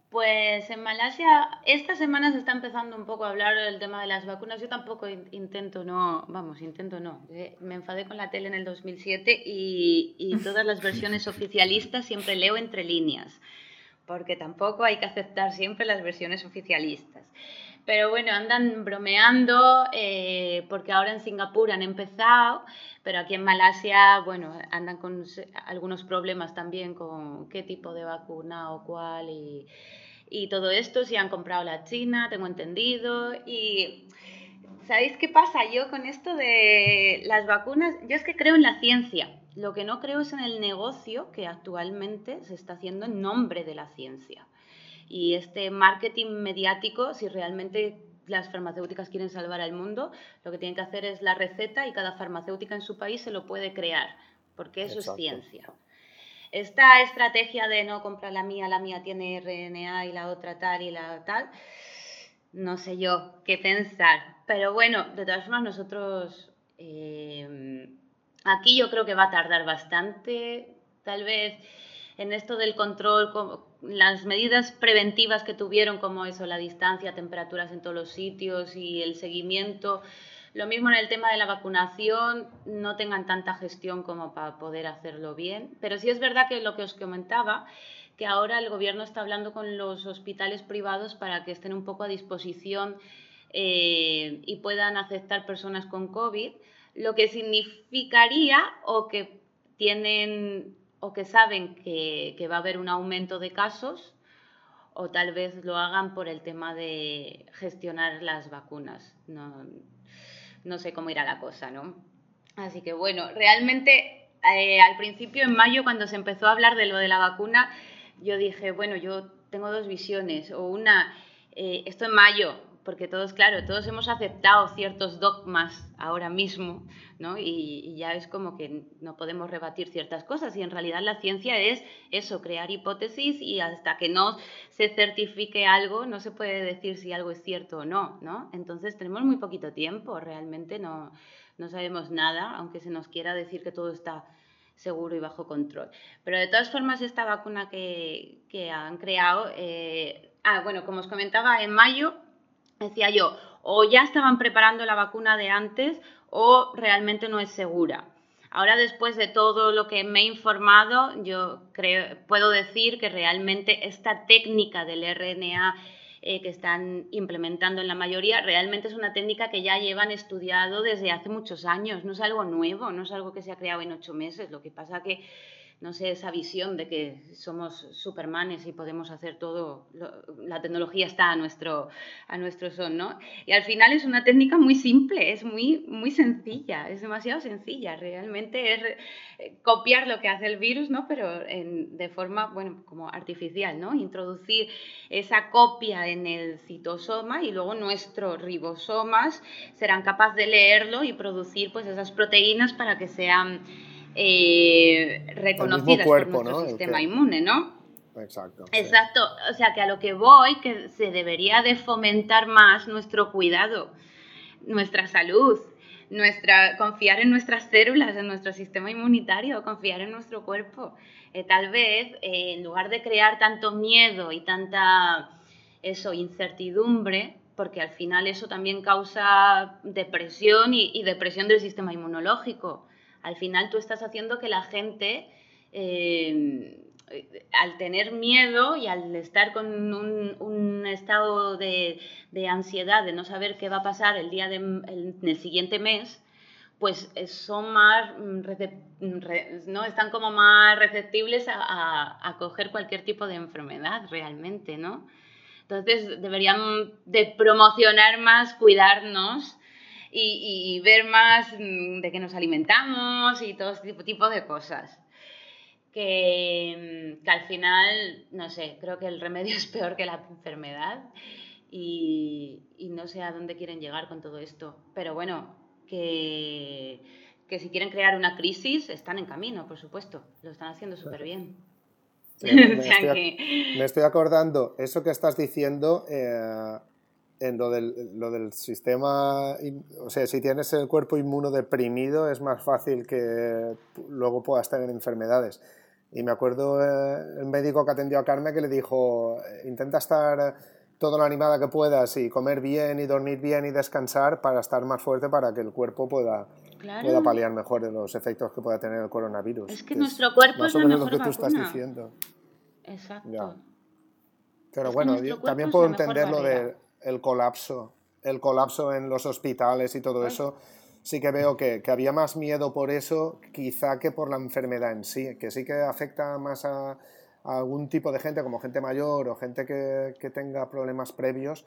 Pues en Malasia esta semana se está empezando un poco a hablar del tema de las vacunas. Yo tampoco intento no, vamos, intento no. Eh, me enfadé con la tele en el 2007 y, y todas las versiones oficialistas siempre leo entre líneas, porque tampoco hay que aceptar siempre las versiones oficialistas. Pero bueno, andan bromeando eh, porque ahora en Singapur han empezado, pero aquí en Malasia, bueno, andan con algunos problemas también con qué tipo de vacuna o cuál y, y todo esto, si han comprado la China, tengo entendido. Y ¿sabéis qué pasa yo con esto de las vacunas? Yo es que creo en la ciencia. Lo que no creo es en el negocio que actualmente se está haciendo en nombre de la ciencia. Y este marketing mediático, si realmente las farmacéuticas quieren salvar al mundo, lo que tienen que hacer es la receta y cada farmacéutica en su país se lo puede crear, porque eso es ciencia. Esta estrategia de no comprar la mía, la mía tiene RNA y la otra tal y la tal, no sé yo qué pensar. Pero bueno, de todas formas nosotros eh, aquí yo creo que va a tardar bastante, tal vez en esto del control, las medidas preventivas que tuvieron, como eso, la distancia, temperaturas en todos los sitios y el seguimiento. Lo mismo en el tema de la vacunación, no tengan tanta gestión como para poder hacerlo bien. Pero sí es verdad que lo que os comentaba, que ahora el gobierno está hablando con los hospitales privados para que estén un poco a disposición eh, y puedan aceptar personas con COVID, lo que significaría o que tienen o que saben que, va a haber un aumento de casos o tal vez lo hagan por el tema de gestionar las vacunas. No, no sé cómo irá la cosa, ¿no? Así que bueno, realmente eh, al principio, en mayo, cuando se empezó a hablar de lo de la vacuna, yo dije, bueno, yo tengo dos visiones, o una, eh, esto en mayo, porque todos, claro, todos hemos aceptado ciertos dogmas ahora mismo, ¿no? Y, ya es como que no podemos rebatir ciertas cosas y en realidad la ciencia es eso, crear hipótesis y hasta que no se certifique algo no se puede decir si algo es cierto o no, ¿no? Entonces tenemos muy poquito tiempo, realmente no, no sabemos nada, aunque se nos quiera decir que todo está seguro y bajo control. Pero de todas formas, esta vacuna que, que han creado, eh, ah, bueno, como os comentaba, en mayo decía yo, o ya estaban preparando la vacuna de antes o realmente no es segura. Ahora, después de todo lo que me he informado, yo creo, puedo decir que realmente esta técnica del RNA eh, que están implementando en la mayoría, realmente es una técnica que ya llevan estudiado desde hace muchos años. No es algo nuevo, no es algo que se ha creado en ocho meses. Lo que pasa que no sé, esa visión de que somos supermanes y podemos hacer todo, la tecnología está a nuestro, a nuestro son, ¿no? Y al final es una técnica muy simple, es muy, muy sencilla, es demasiado sencilla, realmente es eh, copiar lo que hace el virus, ¿no? Pero de forma, bueno, como artificial, ¿no? Introducir esa copia en el citosoma y luego nuestros ribosomas serán capaces de leerlo y producir pues esas proteínas para que sean eh, reconocidas por nuestro sistema inmune, ¿no? Exacto. Exacto. O sea, que a lo que voy, que se debería de fomentar más nuestro cuidado, nuestra salud, nuestra, confiar en nuestras células, en nuestro sistema inmunitario, confiar en nuestro cuerpo. Eh, tal vez, eh, en lugar de crear tanto miedo y tanta eso, incertidumbre, porque al final eso también causa depresión y, depresión del sistema inmunológico. Al final tú estás haciendo que la gente eh, al tener miedo y al estar con un, estado de, ansiedad, de no saber qué va a pasar el día de, el, siguiente mes, pues son más, ¿no? Están como más receptibles a, coger cualquier tipo de enfermedad realmente, ¿no? Entonces deberían de promocionar más cuidarnos y, y ver más mm, de qué nos alimentamos y todo este tipo de cosas. Mm, que, al final, no sé, creo que el remedio es peor que la enfermedad y, no sé a dónde quieren llegar con todo esto. Pero bueno, que, que si quieren crear una crisis, están en camino, por supuesto, lo están haciendo súper bien. me, estoy, acordando, eso que estás diciendo, eh, en lo del, lo del, sistema, o sea, si tienes el cuerpo inmunodeprimido es más fácil que luego puedas tener enfermedades. Y me acuerdo eh, el médico que atendió a Carmen que le dijo, intenta estar todo lo animada que puedas y comer bien y dormir bien y descansar para estar más fuerte para que el cuerpo pueda, pueda paliar mejor de los efectos que pueda tener el coronavirus. Es que, nuestro cuerpo es, la mejor lo que tú estás diciendo. Exacto. Pero bueno, también puedo entender lo del colapso, el colapso en los hospitales y todo eso sí que veo que, que, había más miedo por eso quizá que por la enfermedad en sí, que sí que afecta más a, algún tipo de gente, como gente mayor o gente que, que, tenga problemas previos,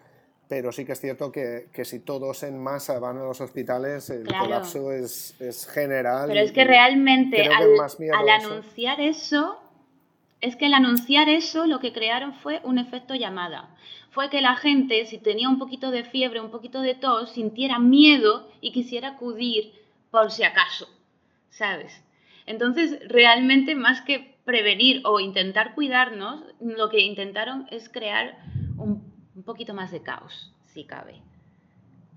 pero sí que es cierto que, que si todos en masa van a los hospitales, el colapso es, es, general. Pero es que realmente al, al anunciar eso, es que al anunciar eso lo que crearon fue un efecto llamada fue que la gente, si tenía un poquito de fiebre, un poquito de tos, sintiera miedo y quisiera acudir por si acaso, ¿sabes? Entonces, realmente, más que prevenir o intentar cuidarnos, lo que intentaron es crear un, poquito más de caos, si cabe.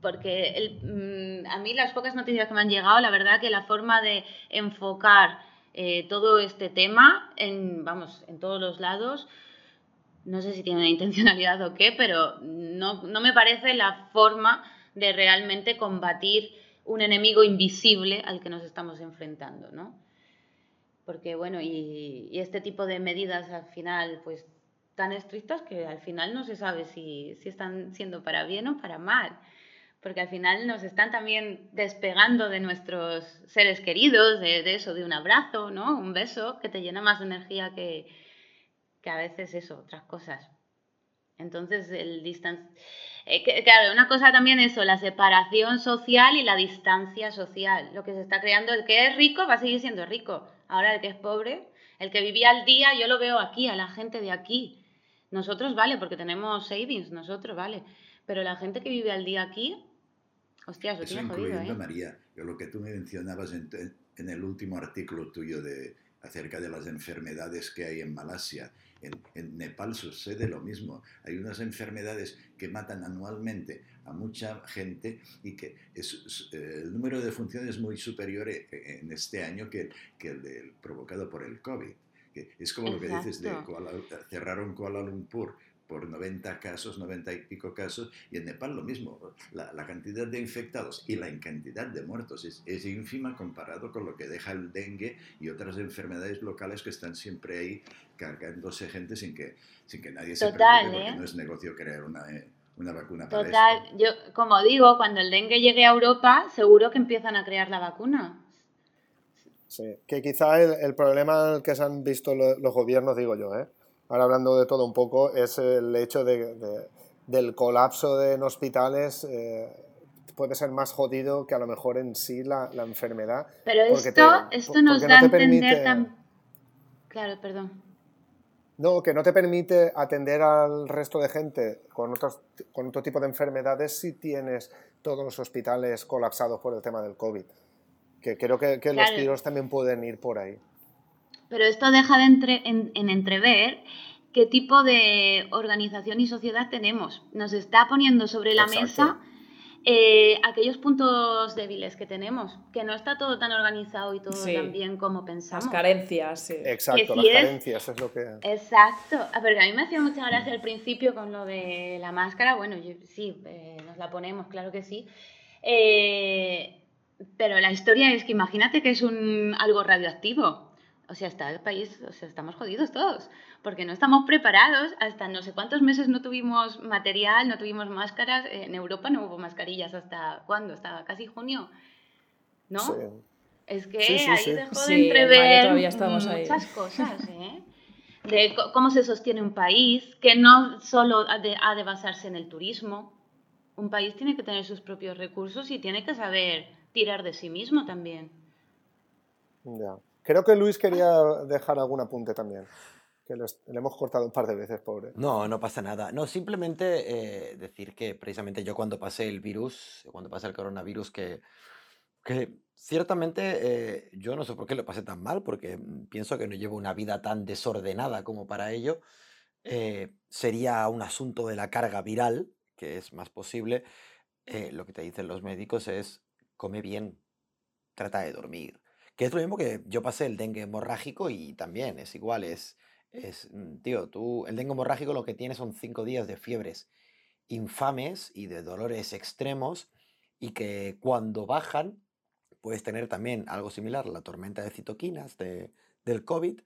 Porque mm, a mí las pocas noticias que me han llegado, la verdad que la forma de enfocar eh, todo este tema, en, vamos, en todos los lados, no sé si tiene una intencionalidad o qué, pero no, me parece la forma de realmente combatir un enemigo invisible al que nos estamos enfrentando, ¿no? Porque, bueno, y, este tipo de medidas al final, pues tan estrictas que al final no se sabe si, están siendo para bien o para mal. Porque al final nos están también despegando de nuestros seres queridos, de, de eso, de un abrazo, ¿no? Un beso que te llena más de energía que, que a veces eso, otras cosas. Entonces, el distancia... Eh, claro, una cosa también eso, la separación social y la distancia social. Lo que se está creando, el que es rico va a seguir siendo rico. Ahora el que es pobre, el que vivía al día, yo lo veo aquí, a la gente de aquí. Nosotros vale, porque tenemos savings, nosotros vale. Pero la gente que vive al día aquí, hostias, lo tiene jodido, ¿eh? María, lo que tú me mencionabas en, en el último artículo tuyo de, acerca de las enfermedades que hay en Malasia en, Nepal sucede lo mismo. Hay unas enfermedades que matan anualmente a mucha gente y que es, eh, el número de funciones es muy superior eh, en este año que, que el provocado por el COVID. Que es como lo que dices de cerraron Kuala Lumpur por 90 casos, 90 y pico casos, y en Nepal lo mismo. La, cantidad de infectados y la cantidad de muertos es, ínfima comparado con lo que deja el dengue y otras enfermedades locales que están siempre ahí cargándose gente sin que, sin que nadie se preocupe, porque ¿eh? no es negocio crear una, eh, una vacuna para Total, yo como digo, cuando el dengue llegue a Europa, seguro que empiezan a crear la vacuna. Sí, que quizá el, problema que se han visto los gobiernos, digo yo, ¿eh? Ahora hablando de todo un poco, es el hecho de, del colapso de en hospitales. Eh, puede ser más jodido que a lo mejor en sí la, la enfermedad. Pero esto, esto nos da a entender Claro, perdón. No, que no te permite atender al resto de gente con, otros, con otro tipo de enfermedades si tienes todos los hospitales colapsados por el tema del COVID que creo que, los tiros también pueden ir por ahí. Pero esto deja de entre, en, entrever qué tipo de organización y sociedad tenemos. Nos está poniendo sobre la mesa eh, aquellos puntos débiles que tenemos, que no está todo tan organizado y todo tan bien como pensamos. Las carencias, sí. Exacto, las carencias es lo que... Exacto, ah, porque a mí me hacía mucha gracia al principio con lo de la máscara, bueno, sí, eh, nos la ponemos, claro que sí. Eh, pero la historia es que imagínate que es un algo radioactivo. O sea, está el país, o sea, estamos jodidos todos porque no estamos preparados, hasta no sé cuántos meses no tuvimos material, no tuvimos máscaras, en Europa no hubo mascarillas hasta cuándo, hasta casi junio, ¿no? Es que ahí dejó de entrever muchas cosas, ¿eh? De cómo se sostiene un país, que no solo ha de, ha de basarse en el turismo. Un país tiene que tener sus propios recursos y tiene que saber tirar de sí mismo también. Ya. Creo que Luis quería dejar algún apunte también que le hemos cortado un par de veces, pobre. No, no pasa nada. No, simplemente eh, decir que precisamente yo cuando pasé el virus, cuando pasé el coronavirus, que, ciertamente eh, yo no sé por qué lo pasé tan mal, porque pienso que no llevo una vida tan desordenada como para ello. Eh, sería un asunto de la carga viral, que es más posible. lo que te dicen los médicos es, come bien, trata de dormir. Que es lo mismo que yo pasé el dengue hemorrágico y también es igual, es es, mm, tío, tú, el dengue hemorrágico lo que tiene son cinco días de fiebres infames y de dolores extremos y que cuando bajan puedes tener también algo similar, la tormenta de citoquinas de, del COVID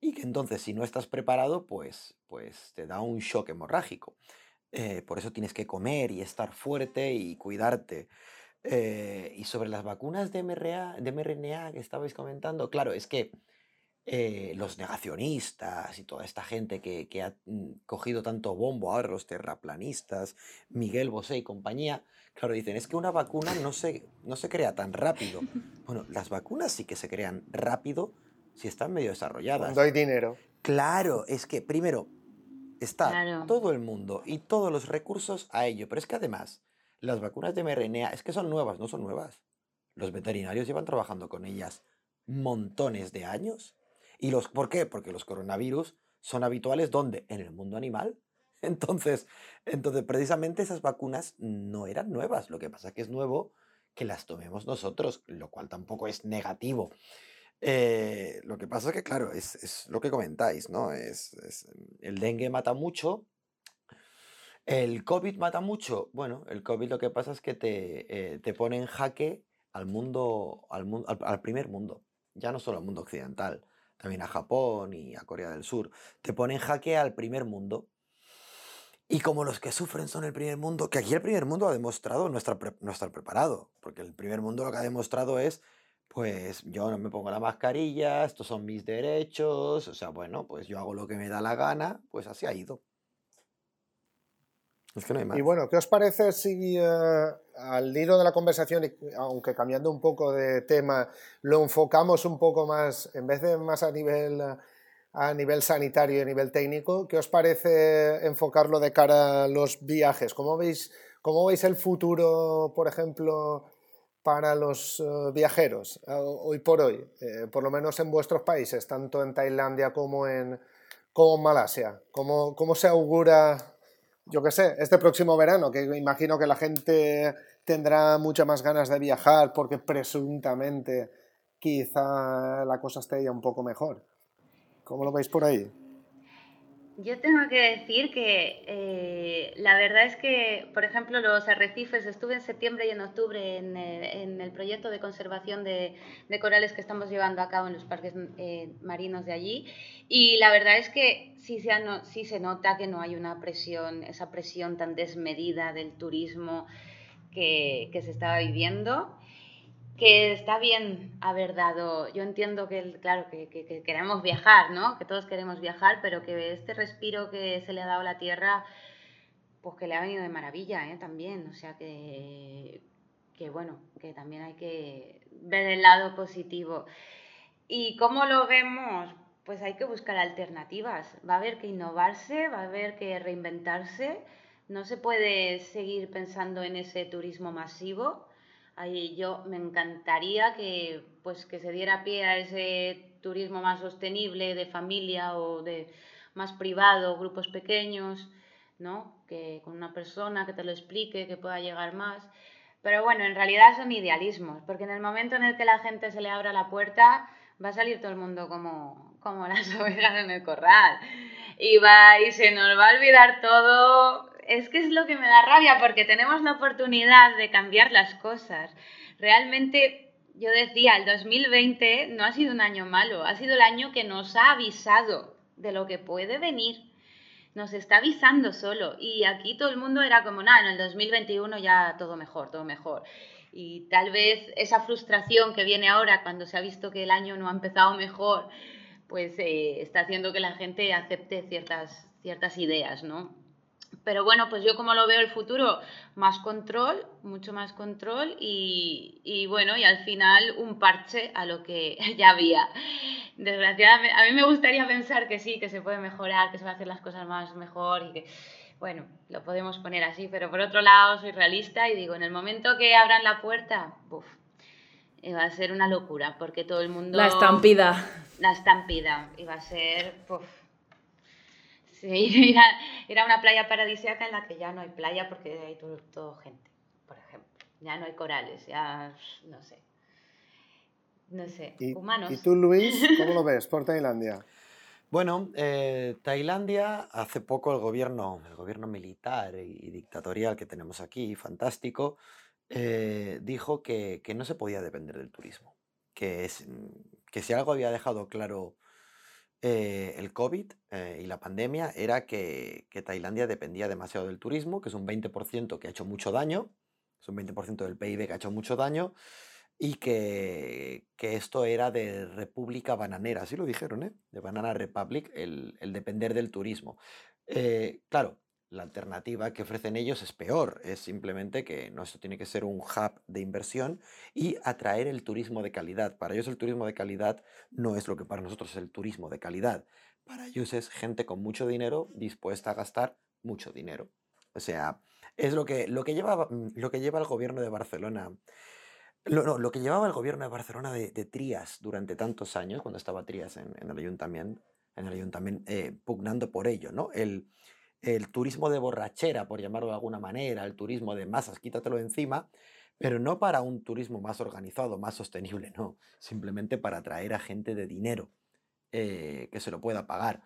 y que entonces si no estás preparado pues, pues te da un shock hemorrágico. Eh, por eso tienes que comer y estar fuerte y cuidarte. Eh, y sobre las vacunas de mRNA, de mRNA que estabais comentando, claro, es que eh, los negacionistas y toda esta gente que, que, ha mm, cogido tanto bombo ahora, los terraplanistas, Miguel Bosé y compañía, claro, dicen, es que una vacuna no se, no se crea tan rápido. Bueno, las vacunas sí que se crean rápido si están medio desarrolladas. Cuando hay dinero. Claro, es que primero está todo el mundo y todos los recursos a ello, pero es que además las vacunas de mRNA es que son nuevas, no son nuevas. Los veterinarios llevan trabajando con ellas montones de años ¿Y los, por qué? Porque los coronavirus son habituales ¿dónde? En el mundo animal. Entonces, entonces, precisamente esas vacunas no eran nuevas. Lo que pasa es que es nuevo que las tomemos nosotros, lo cual tampoco es negativo. Eh, lo que pasa es que, claro, es, es lo que comentáis, ¿no? Es, es, el dengue mata mucho. El COVID mata mucho. Bueno, el COVID lo que pasa es que te, eh, te pone en jaque al mundo, al, primer mundo, ya no solo al mundo occidental también a Japón y a Corea del Sur, te ponen jaque al primer mundo. Y como los que sufren son el primer mundo, que aquí el primer mundo ha demostrado no estar, no estar preparado, porque el primer mundo lo que ha demostrado es, pues yo no me pongo la mascarilla, estos son mis derechos, o sea, bueno, pues yo hago lo que me da la gana, pues así ha ido. Y bueno, ¿qué os parece si eh, al hilo de la conversación, aunque cambiando un poco de tema, lo enfocamos un poco más, en vez de más a nivel, a nivel sanitario y a nivel técnico, ¿qué os parece enfocarlo de cara a los viajes? ¿Cómo veis, cómo veis el futuro, por ejemplo, para los eh, viajeros hoy por hoy, eh, por lo menos en vuestros países, tanto en Tailandia como en, como en Malasia? ¿Cómo, ¿Cómo se augura yo qué sé, este próximo verano, que imagino que la gente tendrá muchas más ganas de viajar porque presuntamente quizá la cosa esté ya un poco mejor. ¿Cómo lo veis por ahí? Yo tengo que decir que eh, la verdad es que, por ejemplo, los arrecifes, estuve en septiembre y en octubre en, eh, el proyecto de conservación de, corales que estamos llevando a cabo en los parques eh, marinos de allí. Y la verdad es que sí se, nota que no hay una presión, esa presión tan desmedida del turismo que se estaba viviendo que está bien haber dado, yo entiendo que, claro, que, queremos viajar, ¿no? Que todos queremos viajar, pero que este respiro que se le ha dado a la Tierra, pues que le ha venido de maravilla, ¿eh? También, o sea que, que bueno, que también hay que ver el lado positivo. ¿Y cómo lo vemos? Pues hay que buscar alternativas, va a haber que innovarse, va a haber que reinventarse, no se puede seguir pensando en ese turismo masivo, Ahí yo me encantaría que, pues, que se diera pie a ese turismo más sostenible de familia o de más privado, grupos pequeños, ¿no? Que con una persona que te lo explique, que pueda llegar más. Pero bueno, en realidad son idealismos, porque en el momento en el que la gente se le abra la puerta, va a salir todo el mundo como, como las ovejas en el corral. Y, va, y se nos va a olvidar todo. Es que es lo que me da rabia, porque tenemos la oportunidad de cambiar las cosas. Realmente, yo decía, el 2020 no ha sido un año malo, ha sido el año que nos ha avisado de lo que puede venir. Nos está avisando solo. Y aquí todo el mundo era como, nada, en el 2021 ya todo mejor, todo mejor. Y tal vez esa frustración que viene ahora cuando se ha visto que el año no ha empezado mejor, pues eh, está haciendo que la gente acepte ciertas, ciertas ideas, ¿no? Pero bueno, pues yo como lo veo el futuro, más control, mucho más control y, y, bueno, y al final un parche a lo que ya había. Desgraciadamente, a mí me gustaría pensar que sí, que se puede mejorar, que se va a hacer las cosas más mejor y que, bueno, lo podemos poner así, pero por otro lado soy realista y digo, en el momento que abran la puerta, uf, eh, va a ser una locura, porque todo el mundo... La estampida. La estampida, y va a ser... Uf, Sí, ir a, ir a, una playa paradisíaca en la que ya no hay playa porque hay todo, todo, gente, por ejemplo. Ya no hay corales, ya no sé. No sé, ¿Y, humanos. ¿Y tú, Luis, cómo lo ves por Tailandia? Bueno, eh, Tailandia, hace poco el gobierno, el gobierno militar y dictatorial que tenemos aquí, fantástico, eh, dijo que, que, no se podía depender del turismo. Que, es, que si algo había dejado claro eh, el COVID eh, y la pandemia era que, que, Tailandia dependía demasiado del turismo, que es un 20% que ha hecho mucho daño, es un 20% del PIB que ha hecho mucho daño, y que, esto era de República Bananera, así lo dijeron, ¿eh? de Banana Republic, el, el depender del turismo. Eh, claro, la alternativa que ofrecen ellos es peor, es simplemente que no, esto tiene que ser un hub de inversión y atraer el turismo de calidad. Para ellos el turismo de calidad no es lo que para nosotros es el turismo de calidad. Para ellos es gente con mucho dinero dispuesta a gastar mucho dinero. O sea, es lo que, lo que, lleva, lo que lleva el gobierno de Barcelona. Lo, no, lo que llevaba el gobierno de Barcelona de, de Trías durante tantos años, cuando estaba Trías en, en el ayuntamiento, en el ayuntamiento eh, pugnando por ello, ¿no? El, el turismo de borrachera, por llamarlo de alguna manera, el turismo de masas, quítatelo encima, pero no para un turismo más organizado, más sostenible, no, simplemente para atraer a gente de dinero eh, que se lo pueda pagar.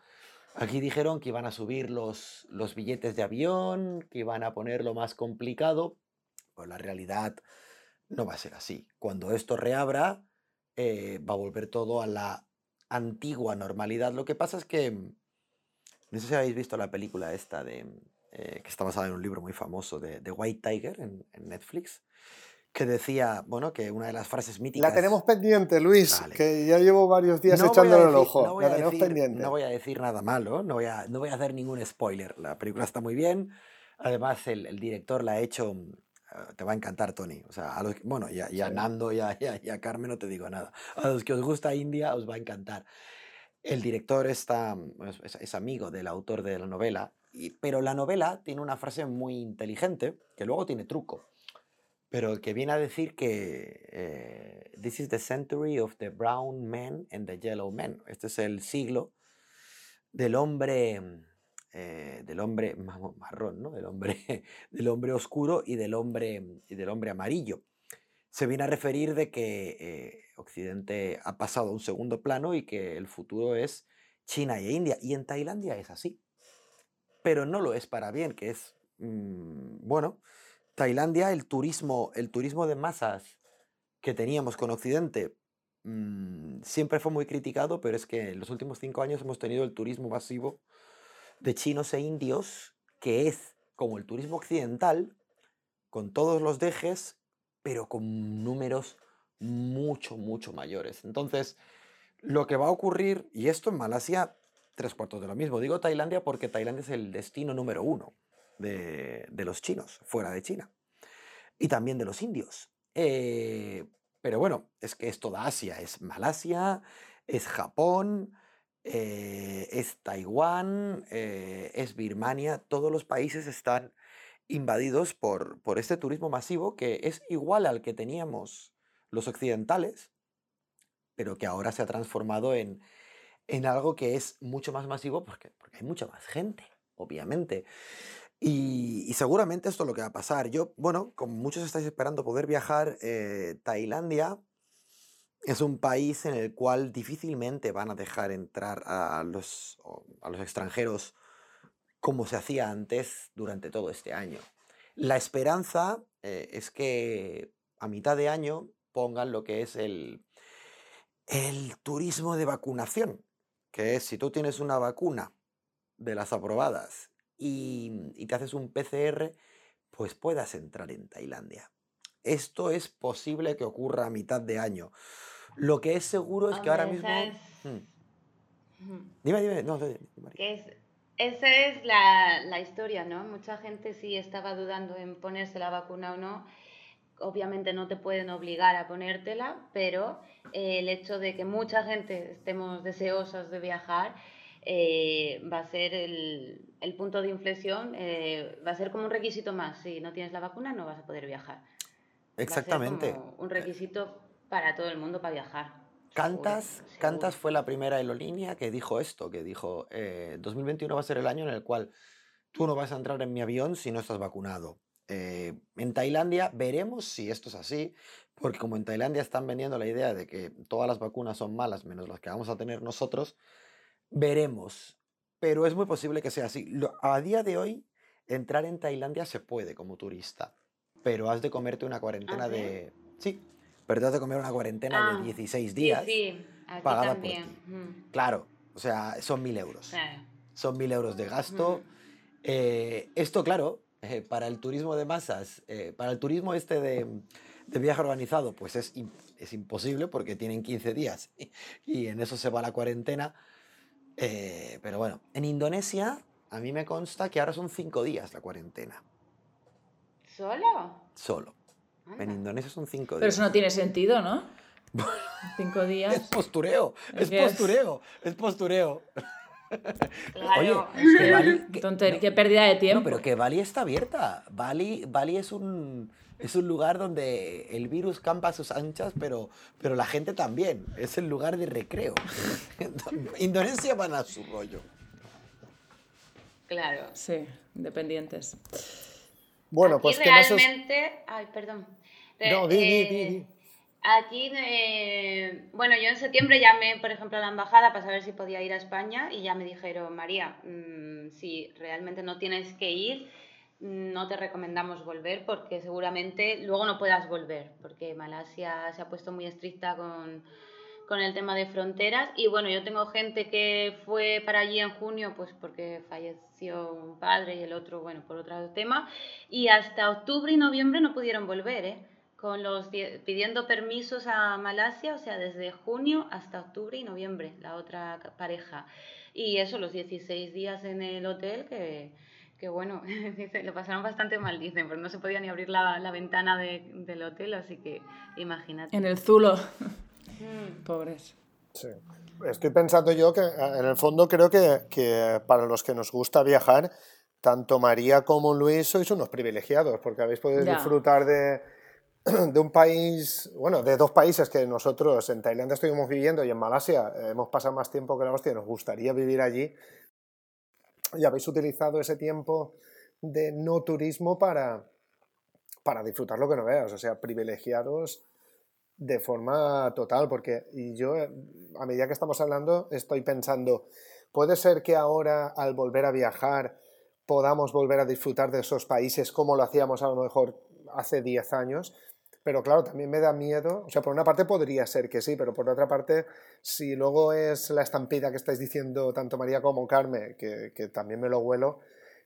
Aquí dijeron que iban a subir los, los billetes de avión, que iban a ponerlo más complicado, pues la realidad no va a ser así. Cuando esto reabra, eh, va a volver todo a la antigua normalidad. Lo que pasa es que no sé si habéis visto la película esta de, eh, que está basada en un libro muy famoso de, de White Tiger en, en, Netflix, que decía, bueno, que una de las frases míticas... La tenemos pendiente, Luis, vale. que ya llevo varios días no echándole el ojo. No la tenemos decir, pendiente. No voy a decir nada malo, no voy a, no voy a hacer ningún spoiler. La película está muy bien. Además, el, el director la ha hecho eh, te va a encantar, Tony. O sea, a los, bueno, y a, y a. Nando y, a, y a, Carmen no te digo nada. A los que os gusta India os va a encantar. El director está, es, amigo del autor de la novela, y, pero la novela tiene una frase muy inteligente, que luego tiene truco, pero que viene a decir que eh, This is the century of the brown man and the yellow man. Este es el siglo del hombre, eh, del hombre marrón, ¿no? del, hombre, del hombre oscuro y del hombre, del hombre amarillo se viene a referir de que eh, Occidente ha pasado a un segundo plano y que el futuro es China e India. Y en Tailandia es así. Pero no lo es para bien, que es, mmm, bueno, Tailandia, el turismo, el turismo de masas que teníamos con Occidente mmm, siempre fue muy criticado, pero es que en los últimos cinco años hemos tenido el turismo masivo de chinos e indios, que es como el turismo occidental, con todos los dejes pero con números mucho, mucho mayores. Entonces, lo que va a ocurrir, y esto en Malasia, tres cuartos de lo mismo, digo Tailandia porque Tailandia es el destino número uno de, de los chinos, fuera de China, y también de los indios. Eh, pero bueno, es que es toda Asia, es Malasia, es Japón, eh, es Taiwán, eh, es Birmania, todos los países están invadidos por, por este turismo masivo que es igual al que teníamos los occidentales, pero que ahora se ha transformado en, en algo que es mucho más masivo porque, porque hay mucha más gente, obviamente. Y, seguramente esto es lo que va a pasar. Yo, bueno, como muchos estáis esperando poder viajar, eh, Tailandia es un país en el cual difícilmente van a dejar entrar a los, a los extranjeros como se hacía antes durante todo este año. La esperanza eh, es que a mitad de año pongan lo que es el, el turismo de vacunación, que es si tú tienes una vacuna de las aprobadas y, y te haces un PCR, pues puedas entrar en Tailandia. Esto es posible que ocurra a mitad de año. Lo que es seguro es que ahora mismo... es- Hmm. Dime, dime, no, dime, María. Que es, esa es la, la historia, ¿no? Mucha gente sí estaba dudando en ponerse la vacuna o no. Obviamente no te pueden obligar a ponértela, pero eh, el hecho de que mucha gente estemos deseosos de viajar eh, va a ser el, el punto de inflexión, eh, va a ser como un requisito más. Si no tienes la vacuna no vas a poder viajar. Va a ser Exactamente. como un requisito para todo el mundo para viajar. Cantas, Seguro, seguro. Cantas fue la primera aerolínea que dijo esto, que dijo, eh, 2021 va a ser el año en el cual tú no vas a entrar en mi avión si no estás vacunado. Eh, en Tailandia veremos si esto es así, porque como en Tailandia están vendiendo la idea de que todas las vacunas son malas menos las que vamos a tener nosotros, veremos. Pero es muy posible que sea así. Lo- a día de hoy, entrar en Tailandia se puede como turista, pero has de comerte una cuarentena sí? de... Sí, pero te has de comer una cuarentena Ah, de 16 Sí, días. sí, aquí pagada por también. ti. Mm, Claro, o sea, son mil euros. claro. Son mil euros de gasto. Ujú. Eh, esto, claro, eh, para el turismo de masas, eh, para el turismo este de, de viaje organizado, pues es, es imposible porque tienen 15 días y, y en eso se va la cuarentena. Eh, pero bueno, en Indonesia a mí me consta que ahora son 5 días la cuarentena, ¿Solo? solo. En Anda. Indonesia son 5 Pero días. eso no tiene sentido, ¿no? Cinco Es días. postureo, es que es- postureo, es postureo. Claro, Oye, es que que- Bali- que- Tonter- no, qué pérdida de tiempo. No, pero que Bali está abierta. Bali, Bali es un es un lugar donde el virus campa a sus anchas, pero, pero la gente también. Es el lugar de recreo. Indonesia van a su rollo. Claro. Sí, independientes. Bueno, Aquí pues que no se os- realmente... Ay, perdón. No, di, di, di, di. Aquí, eh, bueno, yo en septiembre llamé, por ejemplo, a la embajada para saber si podía ir a España y ya me dijeron, María, mm, si realmente no tienes que ir, no te recomendamos volver porque seguramente luego no puedas volver, porque Malasia se ha puesto muy estricta con, con el tema de fronteras y bueno, yo tengo gente que fue para allí en junio pues porque falleció un padre y el otro, bueno, por otro tema y hasta octubre y noviembre no pudieron volver, ¿eh? Con los die- pidiendo permisos a Malasia, o sea, desde junio hasta octubre y noviembre, la otra pareja. Y eso, los 16 días en el hotel, que, que bueno, dice, lo pasaron bastante mal, dicen, porque no se podía ni abrir la, la ventana de- del hotel, así que imagínate. En el Zulo. Mm. Pobres. Sí. Estoy pensando yo que eh, en el fondo creo que, que para los que nos gusta viajar, tanto María como Luis sois unos privilegiados porque habéis podido Ya. disfrutar de, de un país, bueno, de dos países que nosotros en Tailandia estuvimos viviendo y en Malasia eh, hemos pasado más tiempo que la hostia nos gustaría vivir allí. Y habéis utilizado ese tiempo de no turismo para, para disfrutar lo que no veas, o sea, privilegiados de forma total, porque y yo eh, a medida que estamos hablando estoy pensando, puede ser que ahora al volver a viajar podamos volver a disfrutar de esos países como lo hacíamos a lo mejor hace 10 años, pero claro, también me da miedo, o sea, por una parte podría ser que sí, pero por otra parte, si luego es la estampida que estáis diciendo tanto María como Carmen, que, que también me lo huelo,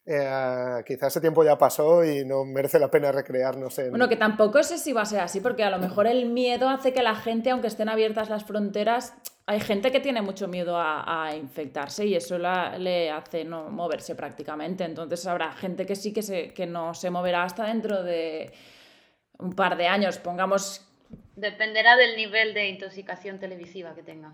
eh, quizás ese tiempo ya pasó y no merece la pena recrearnos en... Bueno, que tampoco sé si va a ser así, porque a lo mejor el miedo hace que la gente, aunque estén abiertas las fronteras, hay gente que tiene mucho miedo a, a infectarse y eso la- le hace no moverse prácticamente. Entonces habrá gente que sí que, se, que no se moverá hasta dentro de un par de años, pongamos. Dependerá del nivel de intoxicación televisiva que tenga.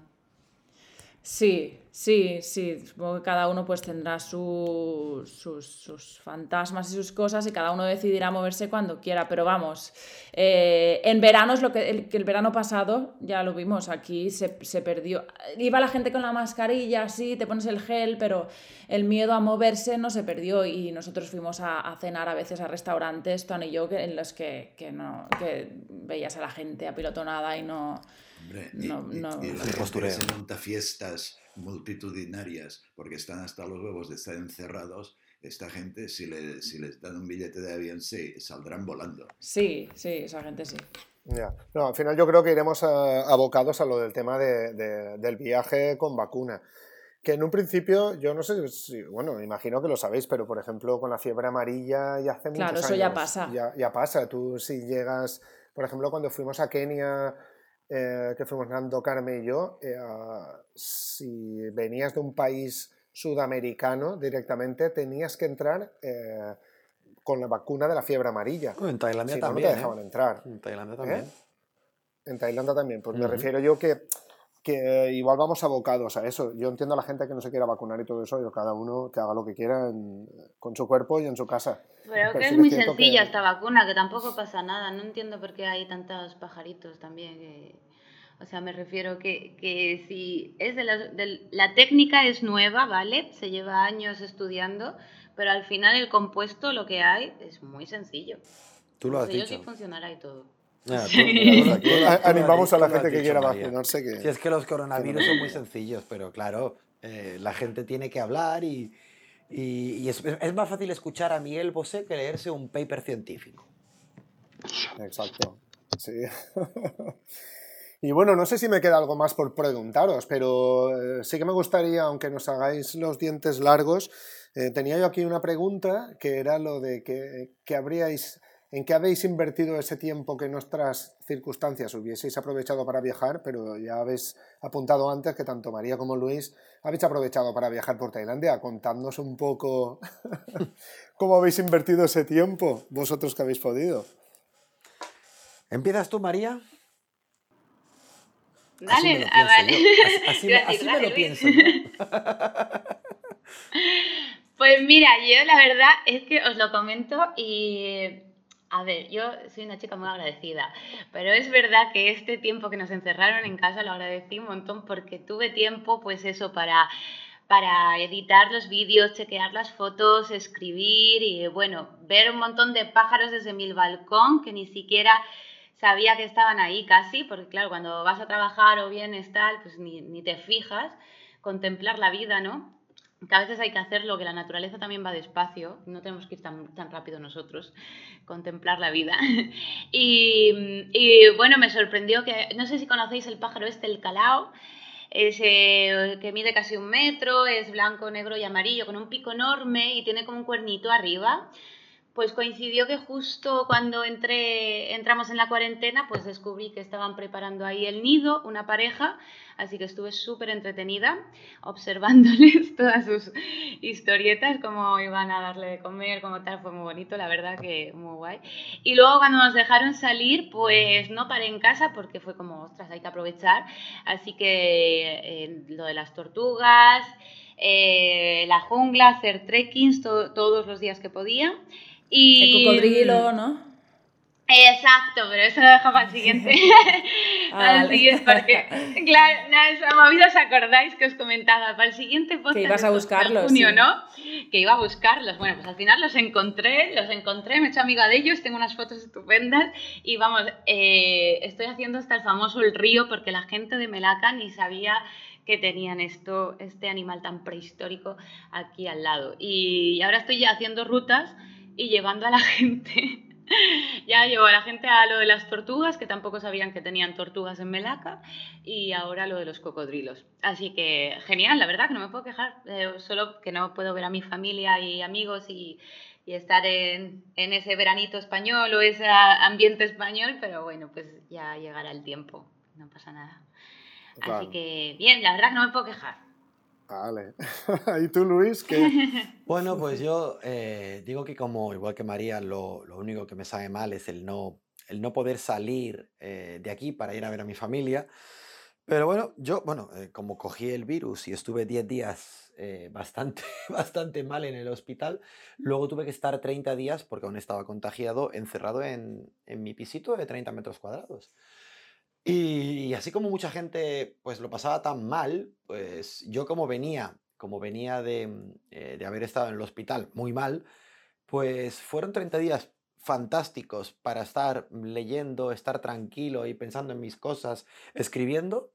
Sí, sí, sí. Supongo que cada uno pues tendrá sus, sus, fantasmas y sus cosas y cada uno decidirá moverse cuando quiera. Pero vamos, eh, en verano es lo que el, el, verano pasado, ya lo vimos, aquí se, perdió. Iba la gente con la mascarilla, sí, te pones el gel, pero el miedo a moverse no se perdió y nosotros fuimos a, cenar a veces a restaurantes, Tony y yo, en los que, que, no, que veías a la gente apilotonada y no Hombre, no, y, no. Y, se monta fiestas multitudinarias porque están hasta los huevos de estar encerrados. Esta gente, si, le, si les dan un billete de avión, sí, saldrán volando. Sí, sí, esa gente sí. Ya. No, al final yo creo que iremos abocados a lo del tema de, del viaje con vacuna. Que en un principio, yo no sé si, bueno, imagino que lo sabéis, pero por ejemplo con la fiebre amarilla ya hace muchos años. Claro, eso ya pasa. Ya, ya, pasa. Tú si llegas, por ejemplo, cuando fuimos a Kenia eh, que fuimos Nando, Carmen y yo, eh, si venías de un país sudamericano directamente, tenías que entrar eh, con la vacuna de la fiebre amarilla. en Tailandia también. No, te dejaban entrar. En Tailandia también. En Tailandia también. Pues me refiero yo que, que igual vamos abocados a eso. Yo entiendo a la gente que no se quiera vacunar y todo eso, yo cada uno que haga lo que quiera con su cuerpo y en su casa. Pero, que es muy sencilla esta vacuna, que tampoco pasa nada. No entiendo por qué hay tantos pajaritos también. O sea, me refiero que, que si es de la, la, técnica es nueva, ¿vale? Se lleva años estudiando, pero al final el compuesto lo que hay es muy sencillo. Tú lo has dicho. sí funcionará y todo. Animamos a la gente que quiera vacunarse. Que... Si es que los coronavirus son muy sencillos, pero claro, eh, la gente tiene que hablar y, y, es, es, más fácil escuchar a Miguel Bosé que leerse un paper científico. Exacto. Sí. Y bueno, no sé si me queda algo más por preguntaros, pero eh, sí que me gustaría, aunque nos hagáis los dientes largos, eh, tenía yo aquí una pregunta que era lo de que, habríais, en qué habéis invertido ese tiempo que en nuestras circunstancias hubieseis aprovechado para viajar, pero ya habéis apuntado antes que tanto María como Luis habéis aprovechado para viajar por Tailandia. Contadnos un poco cómo habéis invertido ese tiempo, vosotros que habéis podido. ¿Empiezas tú, María? Dale, ah, vale. Así, me, lo pienso. pues mira, yo la verdad es que os lo comento y a ver, yo soy una chica muy agradecida, pero es verdad que este tiempo que nos encerraron en casa lo agradecí un montón porque tuve tiempo, pues eso, para, para editar los vídeos, chequear las fotos, escribir y, bueno, ver un montón de pájaros desde mi balcón que ni siquiera sabía que estaban ahí casi, porque claro, cuando vas a trabajar o vienes tal, pues ni, te fijas, contemplar la vida, ¿no? Que a veces hay que hacerlo, que la naturaleza también va despacio, no tenemos que ir tan, tan rápido nosotros, contemplar la vida. y, y, bueno, me sorprendió que, no sé si conocéis el pájaro este, el calao, ese que mide casi un metro, es blanco, negro y amarillo, con un pico enorme y tiene como un cuernito arriba pues coincidió que justo cuando entré, entramos en la cuarentena, pues descubrí que estaban preparando ahí el nido, una pareja, así que estuve súper entretenida observándoles todas sus historietas, cómo iban a darle de comer, cómo tal, fue muy bonito, la verdad que muy guay. Y luego cuando nos dejaron salir, pues no paré en casa porque fue como, ostras, hay que aprovechar, así que eh, lo de las tortugas, eh, la jungla, hacer trekkings todos los días que podía. Y... El cocodrilo, ¿no? Exacto, pero eso lo dejo para el siguiente. para el siguiente, porque, claro, nada, esa movida os acordáis que os comentaba. Para el siguiente podcast. Que ibas a buscarlos. junio, ¿no? Que iba a buscarlos. Bueno, pues al final los encontré, los encontré, me he hecho amiga de ellos, tengo unas fotos estupendas. Y vamos, eh, estoy haciendo hasta el famoso El Río, porque la gente de Melaca ni sabía que tenían esto, este animal tan prehistórico aquí al lado. Y ahora estoy ya haciendo rutas y llevando a la gente. ya llevo a la gente a lo de las tortugas, que tampoco sabían que tenían tortugas en Melaca, y ahora lo de los cocodrilos. Así que genial, la verdad que no me puedo quejar, eh, solo que no puedo ver a mi familia y amigos y, y estar en, en, ese veranito español o ese ambiente español, pero bueno, pues ya llegará el tiempo, no pasa nada. Así que bien, la verdad que no me puedo quejar. Vale. ¿Y tú, Luis? ¿qué? Bueno, pues yo eh, digo que como igual que María, lo, lo, único que me sabe mal es el no, el no poder salir eh, de aquí para ir a ver a mi familia. Pero bueno, yo, bueno, eh, como cogí el virus y estuve 10 días eh, bastante, bastante mal en el hospital, luego tuve que estar 30 días, porque aún estaba contagiado, encerrado en, en mi pisito de 30 metros cuadrados. Y así como mucha gente pues lo pasaba tan mal, pues yo como venía, como venía de, mm, eh, de haber estado en el hospital muy mal, pues fueron 30 días fantásticos para estar leyendo, estar tranquilo y pensando en mis cosas, escribiendo.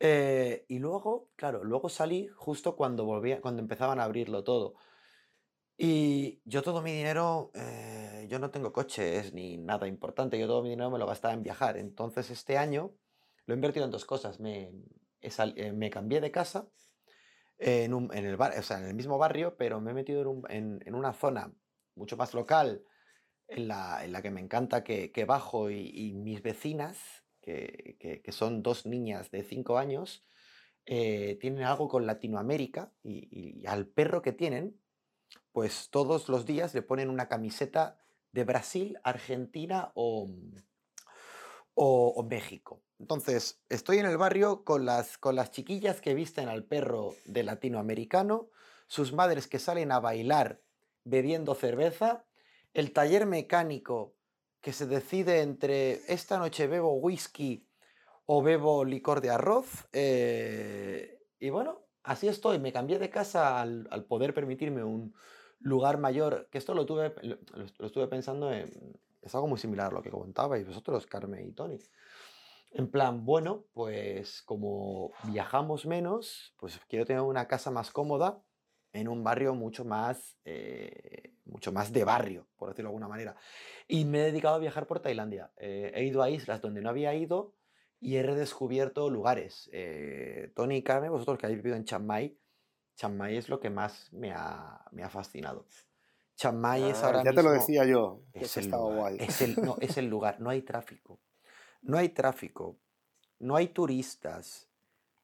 Eh, y luego, claro, luego salí justo cuando volvía, cuando empezaban a abrirlo todo. Y yo todo mi dinero, eh, yo no tengo coches ni nada importante, yo todo mi dinero me lo gastaba en viajar. Entonces este año lo he invertido en dos cosas. Me, eh, cambié de casa en, un, en, el bar, o sea, en el mismo barrio, pero me he metido en, un, en, en una zona mucho más local, en la, la que me encanta que, que bajo y, mis vecinas, que, que, son dos niñas de cinco años, eh, tienen algo con Latinoamérica y al perro que tienen pues todos los días le ponen una camiseta de Brasil, Argentina o, o, o, México. Entonces, estoy en el barrio con las, con las chiquillas que visten al perro de latinoamericano, sus madres que salen a bailar bebiendo cerveza, el taller mecánico que se decide entre esta noche bebo whisky o bebo licor de arroz. Eh, y bueno, así estoy. Me cambié de casa al, poder permitirme un, lugar mayor, que esto lo, tuve, lo, lo, estuve pensando en, es algo muy similar a lo que comentabais vosotros, Carmen y Tony. En plan, bueno, pues como viajamos menos, pues quiero tener una casa más cómoda en un barrio mucho más, eh, mucho más de barrio, por decirlo de alguna manera. Y me he dedicado a viajar por Tailandia. Eh, he ido a islas donde no había ido y he redescubierto lugares. Eh, Tony y Carmen, vosotros que habéis vivido en Chiang Mai, Chiang Mai es lo que más me ha, me ha fascinado. Chiang Mai ah, es ahora ya mismo, te lo decía yo. Es el, lugar, guay. Es, el, no, es el lugar, no hay tráfico. No hay tráfico, no hay turistas.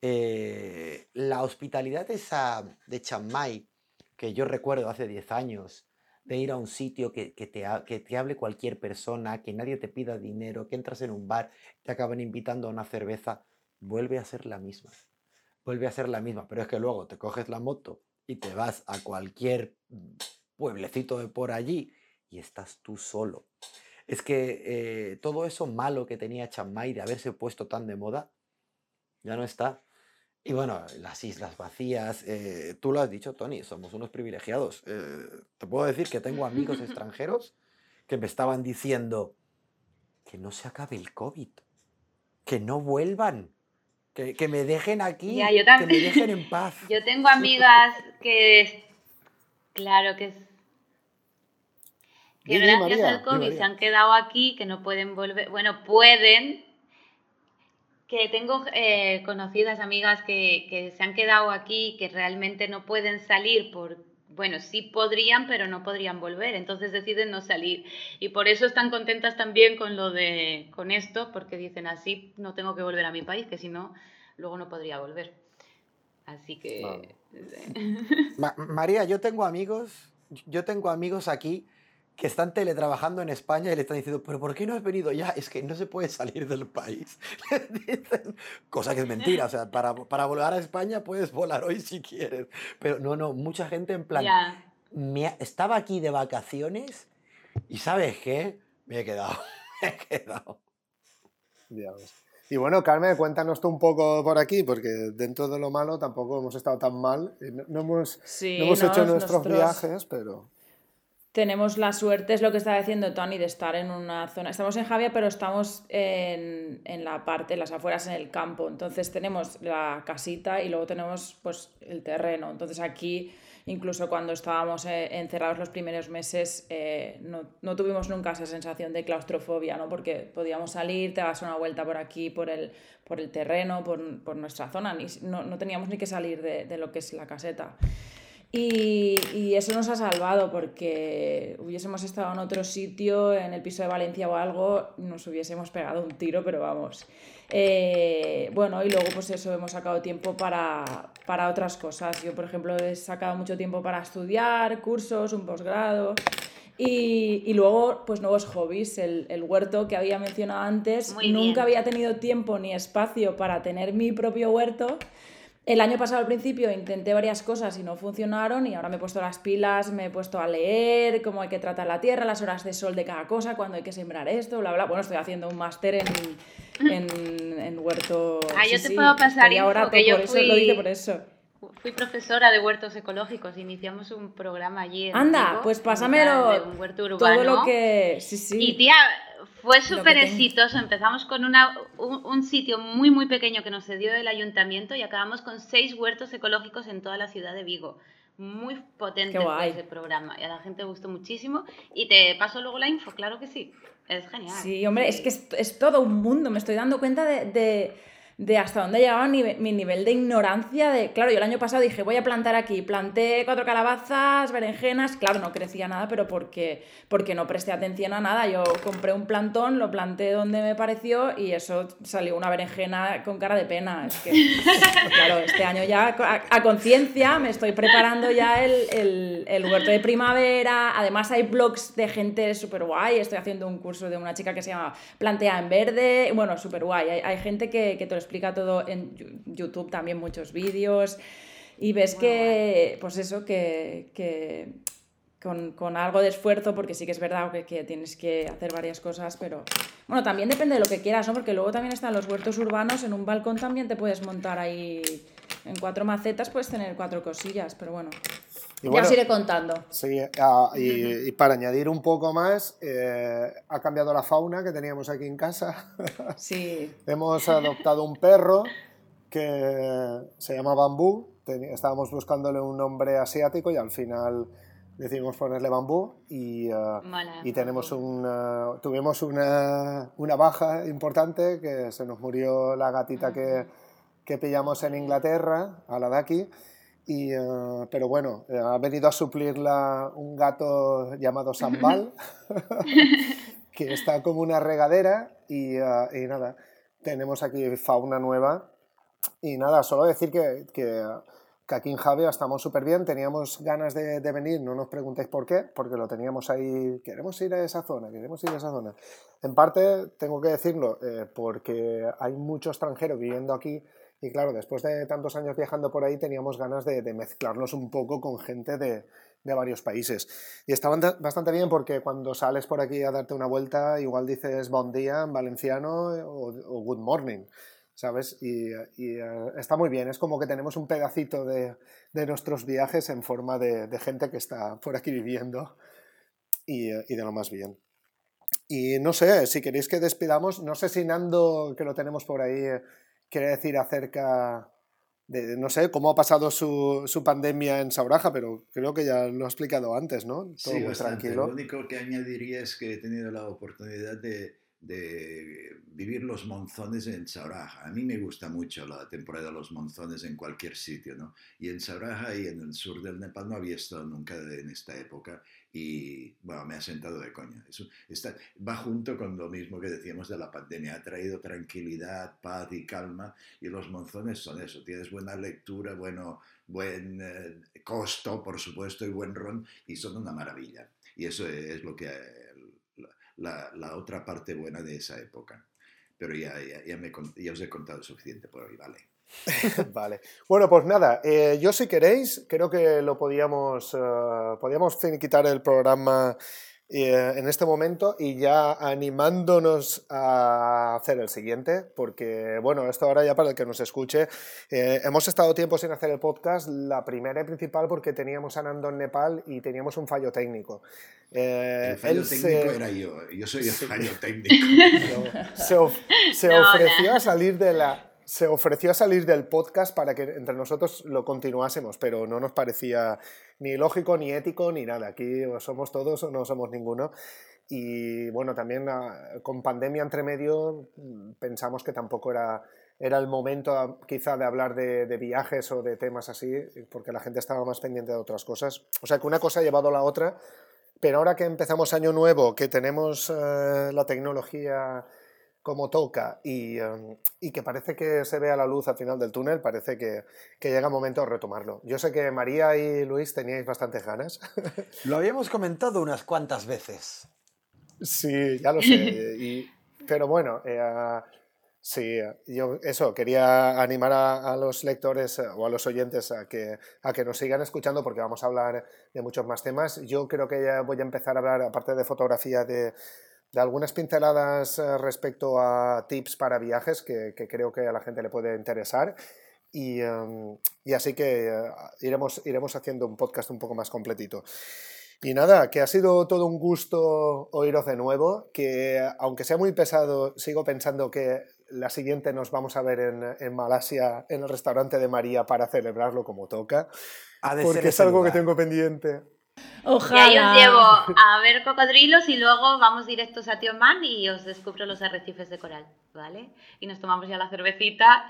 Eh, la hospitalidad esa de Chiang Mai, que yo recuerdo hace 10 años, de ir a un sitio que, que, te, que te hable cualquier persona, que nadie te pida dinero, que entras en un bar, te acaban invitando a una cerveza, vuelve a ser la misma vuelve a ser la misma, pero es que luego te coges la moto y te vas a cualquier pueblecito de por allí y estás tú solo. Es que eh, todo eso malo que tenía Chiang de haberse puesto tan de moda, ya no está. Y bueno, las islas vacías, eh, tú lo has dicho, Tony, somos unos privilegiados. Eh, te puedo decir que tengo amigos extranjeros que me estaban diciendo que no se acabe el COVID, que no vuelvan, que, que, me dejen aquí, ya, yo también, que me dejen en paz. Yo tengo amigas que, claro, que, que gracias María, al COVID se han quedado aquí, que no pueden volver, bueno, pueden, que tengo eh, conocidas amigas que, que, se han quedado aquí, que realmente no pueden salir por, bueno, sí podrían, pero no podrían volver, entonces deciden no salir. Y por eso están contentas también con lo de, con esto, porque dicen así no tengo que volver a mi país, que si no, luego no podría volver. Así que... Ma María, yo tengo amigos, yo tengo amigos aquí que están teletrabajando en España y le están diciendo, pero ¿por qué no has venido ya? Es que no se puede salir del país. dicen, cosa que es mentira, o sea, para, para, volar a España puedes volar hoy si quieres. Pero no, no, mucha gente en plan, yeah. me, estaba aquí de vacaciones y ¿sabes qué? Me he quedado, me he quedado. Dios. Y bueno, Carmen, cuéntanos tú un poco por aquí, porque dentro de lo malo tampoco hemos estado tan mal. No, no hemos, sí, no hemos no, hecho nuestros nosotros... viajes, pero tenemos la suerte, es lo que estaba diciendo Tony, de estar en una zona. Estamos en Javia, pero estamos en, en, la parte, en las afueras, en el campo. Entonces tenemos la casita y luego tenemos pues, el terreno. Entonces aquí, incluso cuando estábamos eh, encerrados los primeros meses, eh, no, no, tuvimos nunca esa sensación de claustrofobia, ¿no? porque podíamos salir, te das una vuelta por aquí, por el, por el terreno, por, por nuestra zona. Ni, no, no teníamos ni que salir de, de lo que es la caseta. Y, y, eso nos ha salvado porque hubiésemos estado en otro sitio, en el piso de Valencia o algo, nos hubiésemos pegado un tiro, pero vamos. Eh, bueno, y luego pues eso, hemos sacado tiempo para, para otras cosas. Yo, por ejemplo, he sacado mucho tiempo para estudiar, cursos, un posgrado. Y, y, luego, pues nuevos hobbies, el, el, huerto que había mencionado antes. Nunca había tenido tiempo ni espacio para tener mi propio huerto. El año pasado al principio intenté varias cosas y no funcionaron y ahora me he puesto las pilas, me he puesto a leer cómo hay que tratar la tierra, las horas de sol de cada cosa, cuándo hay que sembrar esto, bla, bla. Bueno, estoy haciendo un máster en, en, en, huerto. Ah, yo te puedo pasar y ahora que yo fui... lo dije por eso. Fui profesora de huertos ecológicos, iniciamos un programa allí. En Anda, pues pásamelo. Un huerto urbano. Todo lo que. Sí, sí. Y tía, fue súper exitoso. Empezamos con una, un, sitio muy, muy pequeño que nos cedió el ayuntamiento y acabamos con seis huertos ecológicos en toda la ciudad de Vigo. Muy potente ese programa y a la gente le gustó muchísimo. Y te paso luego la info, claro que sí. Es genial. Sí, hombre, es que es, todo un mundo. Me estoy dando cuenta de de hasta dónde llegaba mi nivel de ignorancia de, claro, yo el año pasado dije, voy a plantar aquí, planté cuatro calabazas, berenjenas, claro, no crecía nada, pero porque, porque no presté atención a nada, yo compré un plantón, lo planté donde me pareció y eso salió una berenjena con cara de pena, es que, claro, este año ya a, conciencia me estoy preparando ya el, el, huerto de primavera, además hay blogs de gente súper guay, estoy haciendo un curso de una chica que se llama Plantea en Verde, bueno, súper guay, hay, gente que, que te explica todo en YouTube también muchos vídeos y ves que, pues eso, que, que con, con, algo de esfuerzo, porque sí que es verdad que, que, tienes que hacer varias cosas, pero bueno, también depende de lo que quieras, ¿no? Porque luego también están los huertos urbanos, en un balcón también te puedes montar ahí en cuatro macetas, puedes tener cuatro cosillas, pero bueno. Ya os iré contando. Sí, ah, y, y, para añadir un poco más, eh, ha cambiado la fauna que teníamos aquí en casa. Sí. Hemos adoptado un perro que se llama Bambú. Estábamos buscándole un nombre asiático y al final decidimos ponerle Bambú y, uh, y tenemos un, uh, tuvimos una, una, baja importante que se nos murió la gatita que, que pillamos en Inglaterra, a la de aquí. Y, uh, pero bueno, ha venido a suplirla un gato llamado Sambal, que está como una regadera y, y nada, tenemos aquí fauna nueva y nada, solo decir que, que, que aquí en Javier estamos súper bien, teníamos ganas de, de, venir, no nos preguntéis por qué, porque lo teníamos ahí, queremos ir a esa zona, queremos ir a esa zona. En parte, tengo que decirlo, eh, porque hay mucho extranjero viviendo aquí y claro, después de tantos años viajando por ahí teníamos ganas de, de mezclarnos un poco con gente de, de varios países. Y está bastante bien porque cuando sales por aquí a darte una vuelta, igual dices bon día en valenciano o, o good morning. ¿sabes? Y, y uh, está muy bien, es como que tenemos un pedacito de, de nuestros viajes en forma de, de, gente que está por aquí viviendo y, y, de lo más bien. Y no sé, si queréis que despidamos, no sé si Nando, que lo tenemos por ahí, quiere decir acerca de, no sé, cómo ha pasado su, su, pandemia en Sauraja, pero creo que ya lo ha explicado antes, ¿no? Todo sí, muy tranquilo. Lo único que añadiría es que he tenido la oportunidad de de vivir los monzones en Sauraja. A mí me gusta mucho la temporada de los monzones en cualquier sitio, ¿no? Y en Sauraja y en el sur del Nepal no había estado nunca en esta época y, bueno, me ha sentado de coña. Eso está, va junto con lo mismo que decíamos de la pandemia. Ha traído tranquilidad, paz y calma y los monzones son eso. Tienes buena lectura, bueno, buen eh, costo, por supuesto, y buen ron y son una maravilla. Y eso es lo que la, la, otra parte buena de esa época. Pero ya, ya, ya, me, ya os he contado suficiente por hoy, vale. vale. Bueno, pues nada, eh, yo si queréis, creo que lo podíamos, uh, podíamos quitar el programa eh, en este momento y ya animándonos a hacer el siguiente, porque bueno, esto ahora ya para el que nos escuche, eh, hemos estado tiempo sin hacer el podcast, la primera y principal porque teníamos a Nando en Nepal y teníamos un fallo técnico. Eh, el fallo técnico se... era yo, yo soy el fallo técnico. se, of se no, ofreció no. a salir de la se ofreció a salir del podcast para que entre nosotros lo continuásemos, pero no nos parecía ni lógico, ni ético, ni nada. Aquí somos todos o no somos ninguno. Y bueno, también ah, con pandemia entre medio mm, pensamos que tampoco era, era el momento ah, quizá de hablar de, viajes o de temas así, porque la gente estaba más pendiente de otras cosas. O sea que una cosa ha llevado a la otra, pero ahora que empezamos año nuevo, que tenemos uh, la tecnología como toca y, em, y, que parece que se vea la luz al final del túnel, parece que, que llega el momento de retomarlo. Yo sé que María y Luis teníais bastantes ganas. Lo habíamos comentado unas cuantas veces. Sí, ya lo sé. y, pero bueno, eh, sí, yo eso, quería animar a, a, los lectores eh, o a los oyentes a que, a que nos sigan escuchando porque vamos a hablar de muchos más temas. Yo creo que ya voy a empezar a hablar, aparte de fotografía, de de algunas pinceladas eh, respecto a tips para viajes que, que, creo que a la gente le puede interesar. Y, um, y así que uh, iremos, iremos haciendo un podcast un poco más completito. Y nada, que ha sido todo un gusto oíros de nuevo, que aunque sea muy pesado, sigo pensando que la siguiente nos vamos a ver en, en Malasia, en el restaurante de María, para celebrarlo como toca, porque es algo lugar. que tengo pendiente. Ojalá. Y ahí os llevo a ver cocodrilos y luego vamos directos a Tioman y os descubro los arrecifes de coral, ¿vale? Y nos tomamos ya la cervecita.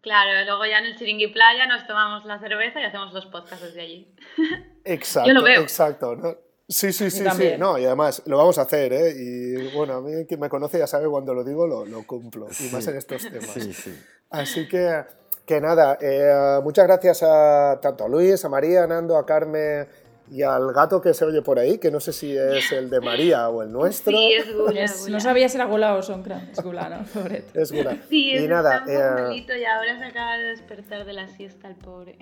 Claro, luego ya en el Chiringui Playa nos tomamos la cerveza y hacemos los podcasts desde allí. Exacto, Yo lo veo. exacto. ¿no? Sí, sí, sí, sí. No, y además lo vamos a hacer, ¿eh? Y bueno, a mí quien me conoce ya sabe cuando lo digo lo, lo cumplo, y más en estos temas. Sí, sí. Así que, que nada, eh, muchas gracias a tanto a Luis, a María, a Nando, a Carmen y al gato que se oye por ahí, que no sé si es el de María o el nuestro. Sí, es Gula. Es- Gula. no sabía si era Gula o Soncra. Es Gula, ¿no? Pobreto. Es Gula. Sí, y es nada, eh, y ahora se acaba de despertar de la siesta el pobre.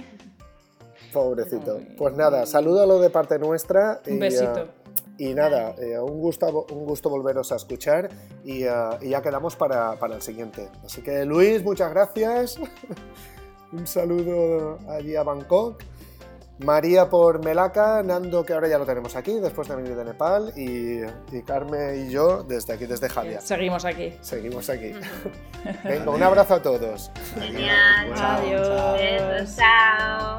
pobrecito. Pues nada, salúdalo de parte nuestra. Un besito. eh, y nada, eh, un, gusto, un gusto volveros a escuchar y, y ya quedamos para, para el siguiente. Así que Luis, muchas gracias. un saludo allí a Bangkok. María por Melaka, Nando que ahora ya lo tenemos aquí después de venir de Nepal y, y Carmen y yo desde aquí, desde Javier. Seguimos aquí. Seguimos aquí. Venga, un abrazo a todos. Genial. Chao, Adiós. Besos, chao.